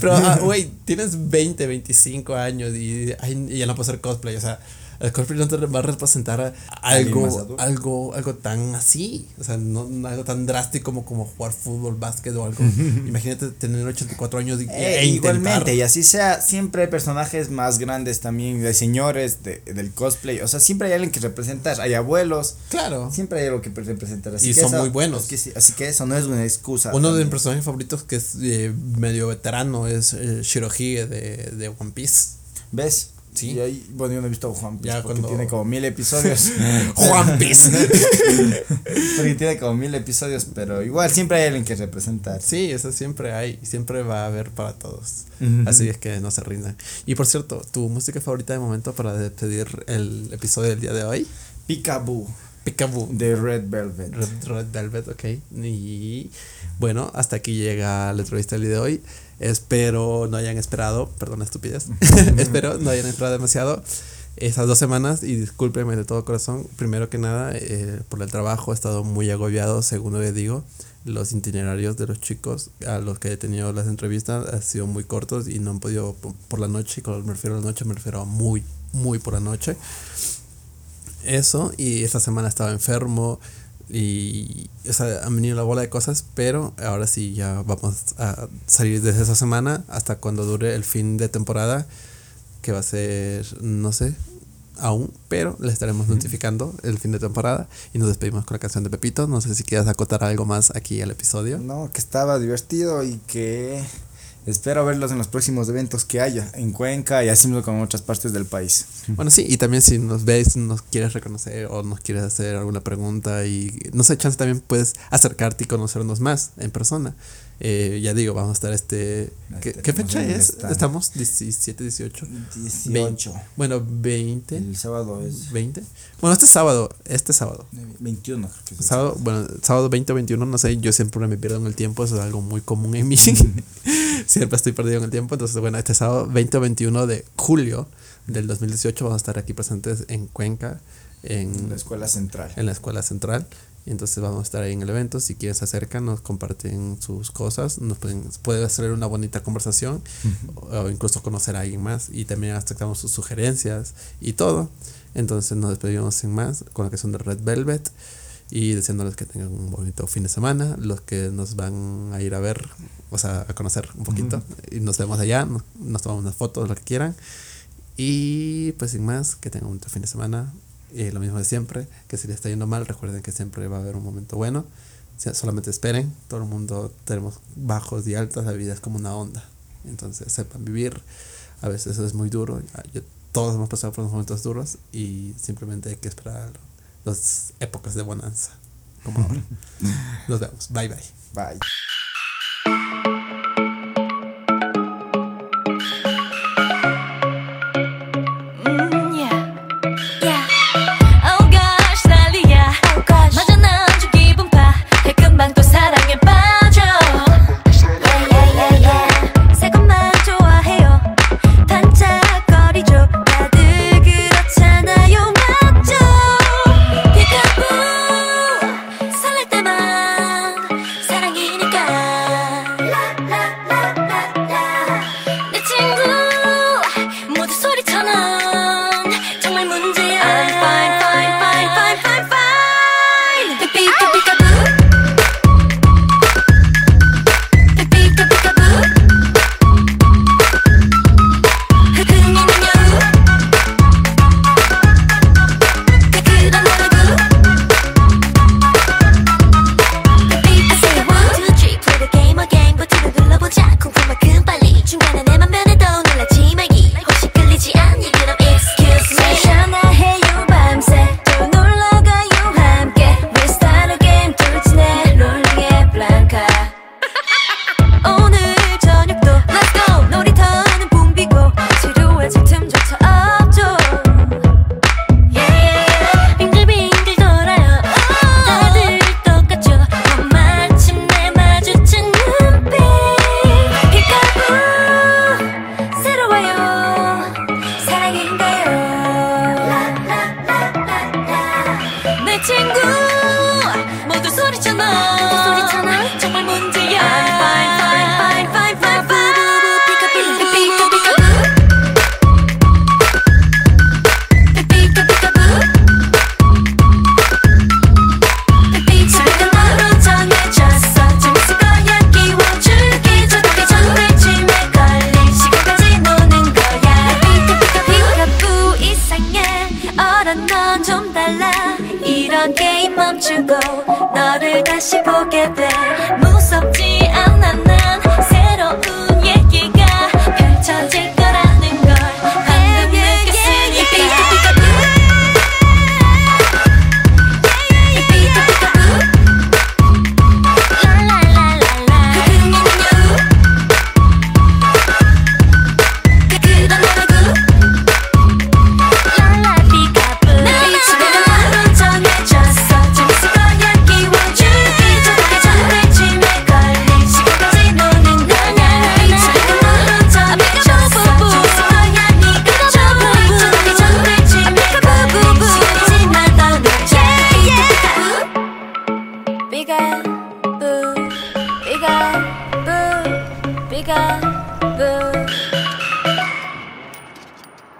S1: Pero, ah, güey, tienes 20, 25 años y, ay, y ya no puedes hacer cosplay. O sea, El cosplay no te va a representar algo, algo, algo tan así. O sea, no, no algo tan drástico como, como jugar fútbol, básquet o algo. Imagínate tener 84 años y,
S3: Eh,
S1: e
S3: igualmente, y así sea, siempre hay personajes más grandes también, de señores de, del cosplay. O sea, siempre hay alguien que representar, hay abuelos,
S1: Claro.
S3: siempre hay algo que representar. Así
S1: Y
S3: que
S1: son
S3: eso-
S1: muy buenos.
S3: es que sí, así que eso no es una excusa.
S1: Uno de mis
S3: también.
S1: personajes favoritos que es eh, medio veterano es eh, Shirohige de, de One Piece.
S3: ¿Ves?
S1: Sí.
S3: Y ahí, bueno, yo no he visto Juan Piece porque
S1: cuando-
S3: tiene como mil episodios.
S1: One Piece.
S3: porque tiene como mil episodios, pero igual siempre hay alguien que representar.
S1: Sí, eso siempre hay, siempre va a haber para todos.
S3: Ujú.
S1: Así es que no se rindan. Y por cierto, ¿tu música favorita de momento para despedir el episodio del día de hoy?
S3: Peekaboo
S1: Picaboo.
S3: de Red Velvet.
S1: Red, Red Velvet, ok. Y bueno, hasta aquí llega la entrevista del día de hoy. Espero no hayan esperado, perdón estupidez, espero no hayan esperado demasiado esas dos semanas y discúlpenme de todo corazón. Primero que nada, eh, por el trabajo he estado muy agobiado, segundo que digo, los itinerarios de los chicos a los que he tenido las entrevistas han sido muy cortos y no han podido por, por la noche, y cuando me refiero a la noche me refiero a muy, muy por la noche. Eso, y esta semana estaba enfermo y o sea, han venido la bola de cosas, pero ahora sí ya vamos a salir desde esa semana hasta cuando dure el fin de temporada, que va a ser, no sé, aún, pero le estaremos notificando el fin de temporada y nos despedimos con la canción de Pepito. No sé si quieras acotar algo más aquí al episodio.
S3: No, que estaba divertido y que espero verlos en los próximos eventos que haya en Cuenca y así como en otras partes del país.
S1: Bueno, sí, y también si nos ves, nos quieres reconocer o nos quieres hacer alguna pregunta y no sé, chance también puedes acercarte y conocernos más en persona. Eh, ya digo, vamos a estar este...
S3: Ahí
S1: ¿Qué, qué fecha es?
S3: stand.
S1: Estamos 17, 18.
S3: 18.
S1: Bueno, 20.
S3: El sábado es
S1: 20. Bueno, este sábado, este sábado.
S3: 21, creo que es.
S1: Sábado, bueno, sábado 20 o 21, no sé, yo siempre me pierdo en el tiempo, eso es algo muy común en mí. siempre estoy perdido en el tiempo, entonces bueno, este sábado 20 o 21 de julio del 2018 vamos a estar aquí presentes en Cuenca,
S3: En
S1: en,
S3: la escuela central.
S1: en la escuela central. Y entonces vamos a estar ahí en el evento. Si quieren se acercan, nos comparten sus cosas, nos pueden, puede hacer una bonita conversación o, o incluso conocer a alguien más. Y también aceptamos sus sugerencias y todo. Entonces nos despedimos sin más con la canción de Red Velvet y deseándoles que tengan un bonito fin de semana. Los que nos van a ir a ver, o sea, a conocer un poquito. Y nos vemos allá, nos, nos tomamos unas fotos, lo que quieran. Y pues sin más, que tengan un buen fin de semana. Y lo mismo de siempre, que si les está yendo mal, recuerden que siempre va a haber un momento bueno. Solamente esperen, todo el mundo tenemos bajos y altas, la vida es como una onda. Entonces sepan vivir, a veces es muy duro, yo- todos hemos pasado por unos momentos duros y simplemente hay que esperar las épocas de bonanza, como ahora. Nos vemos, bye bye.
S3: Bye.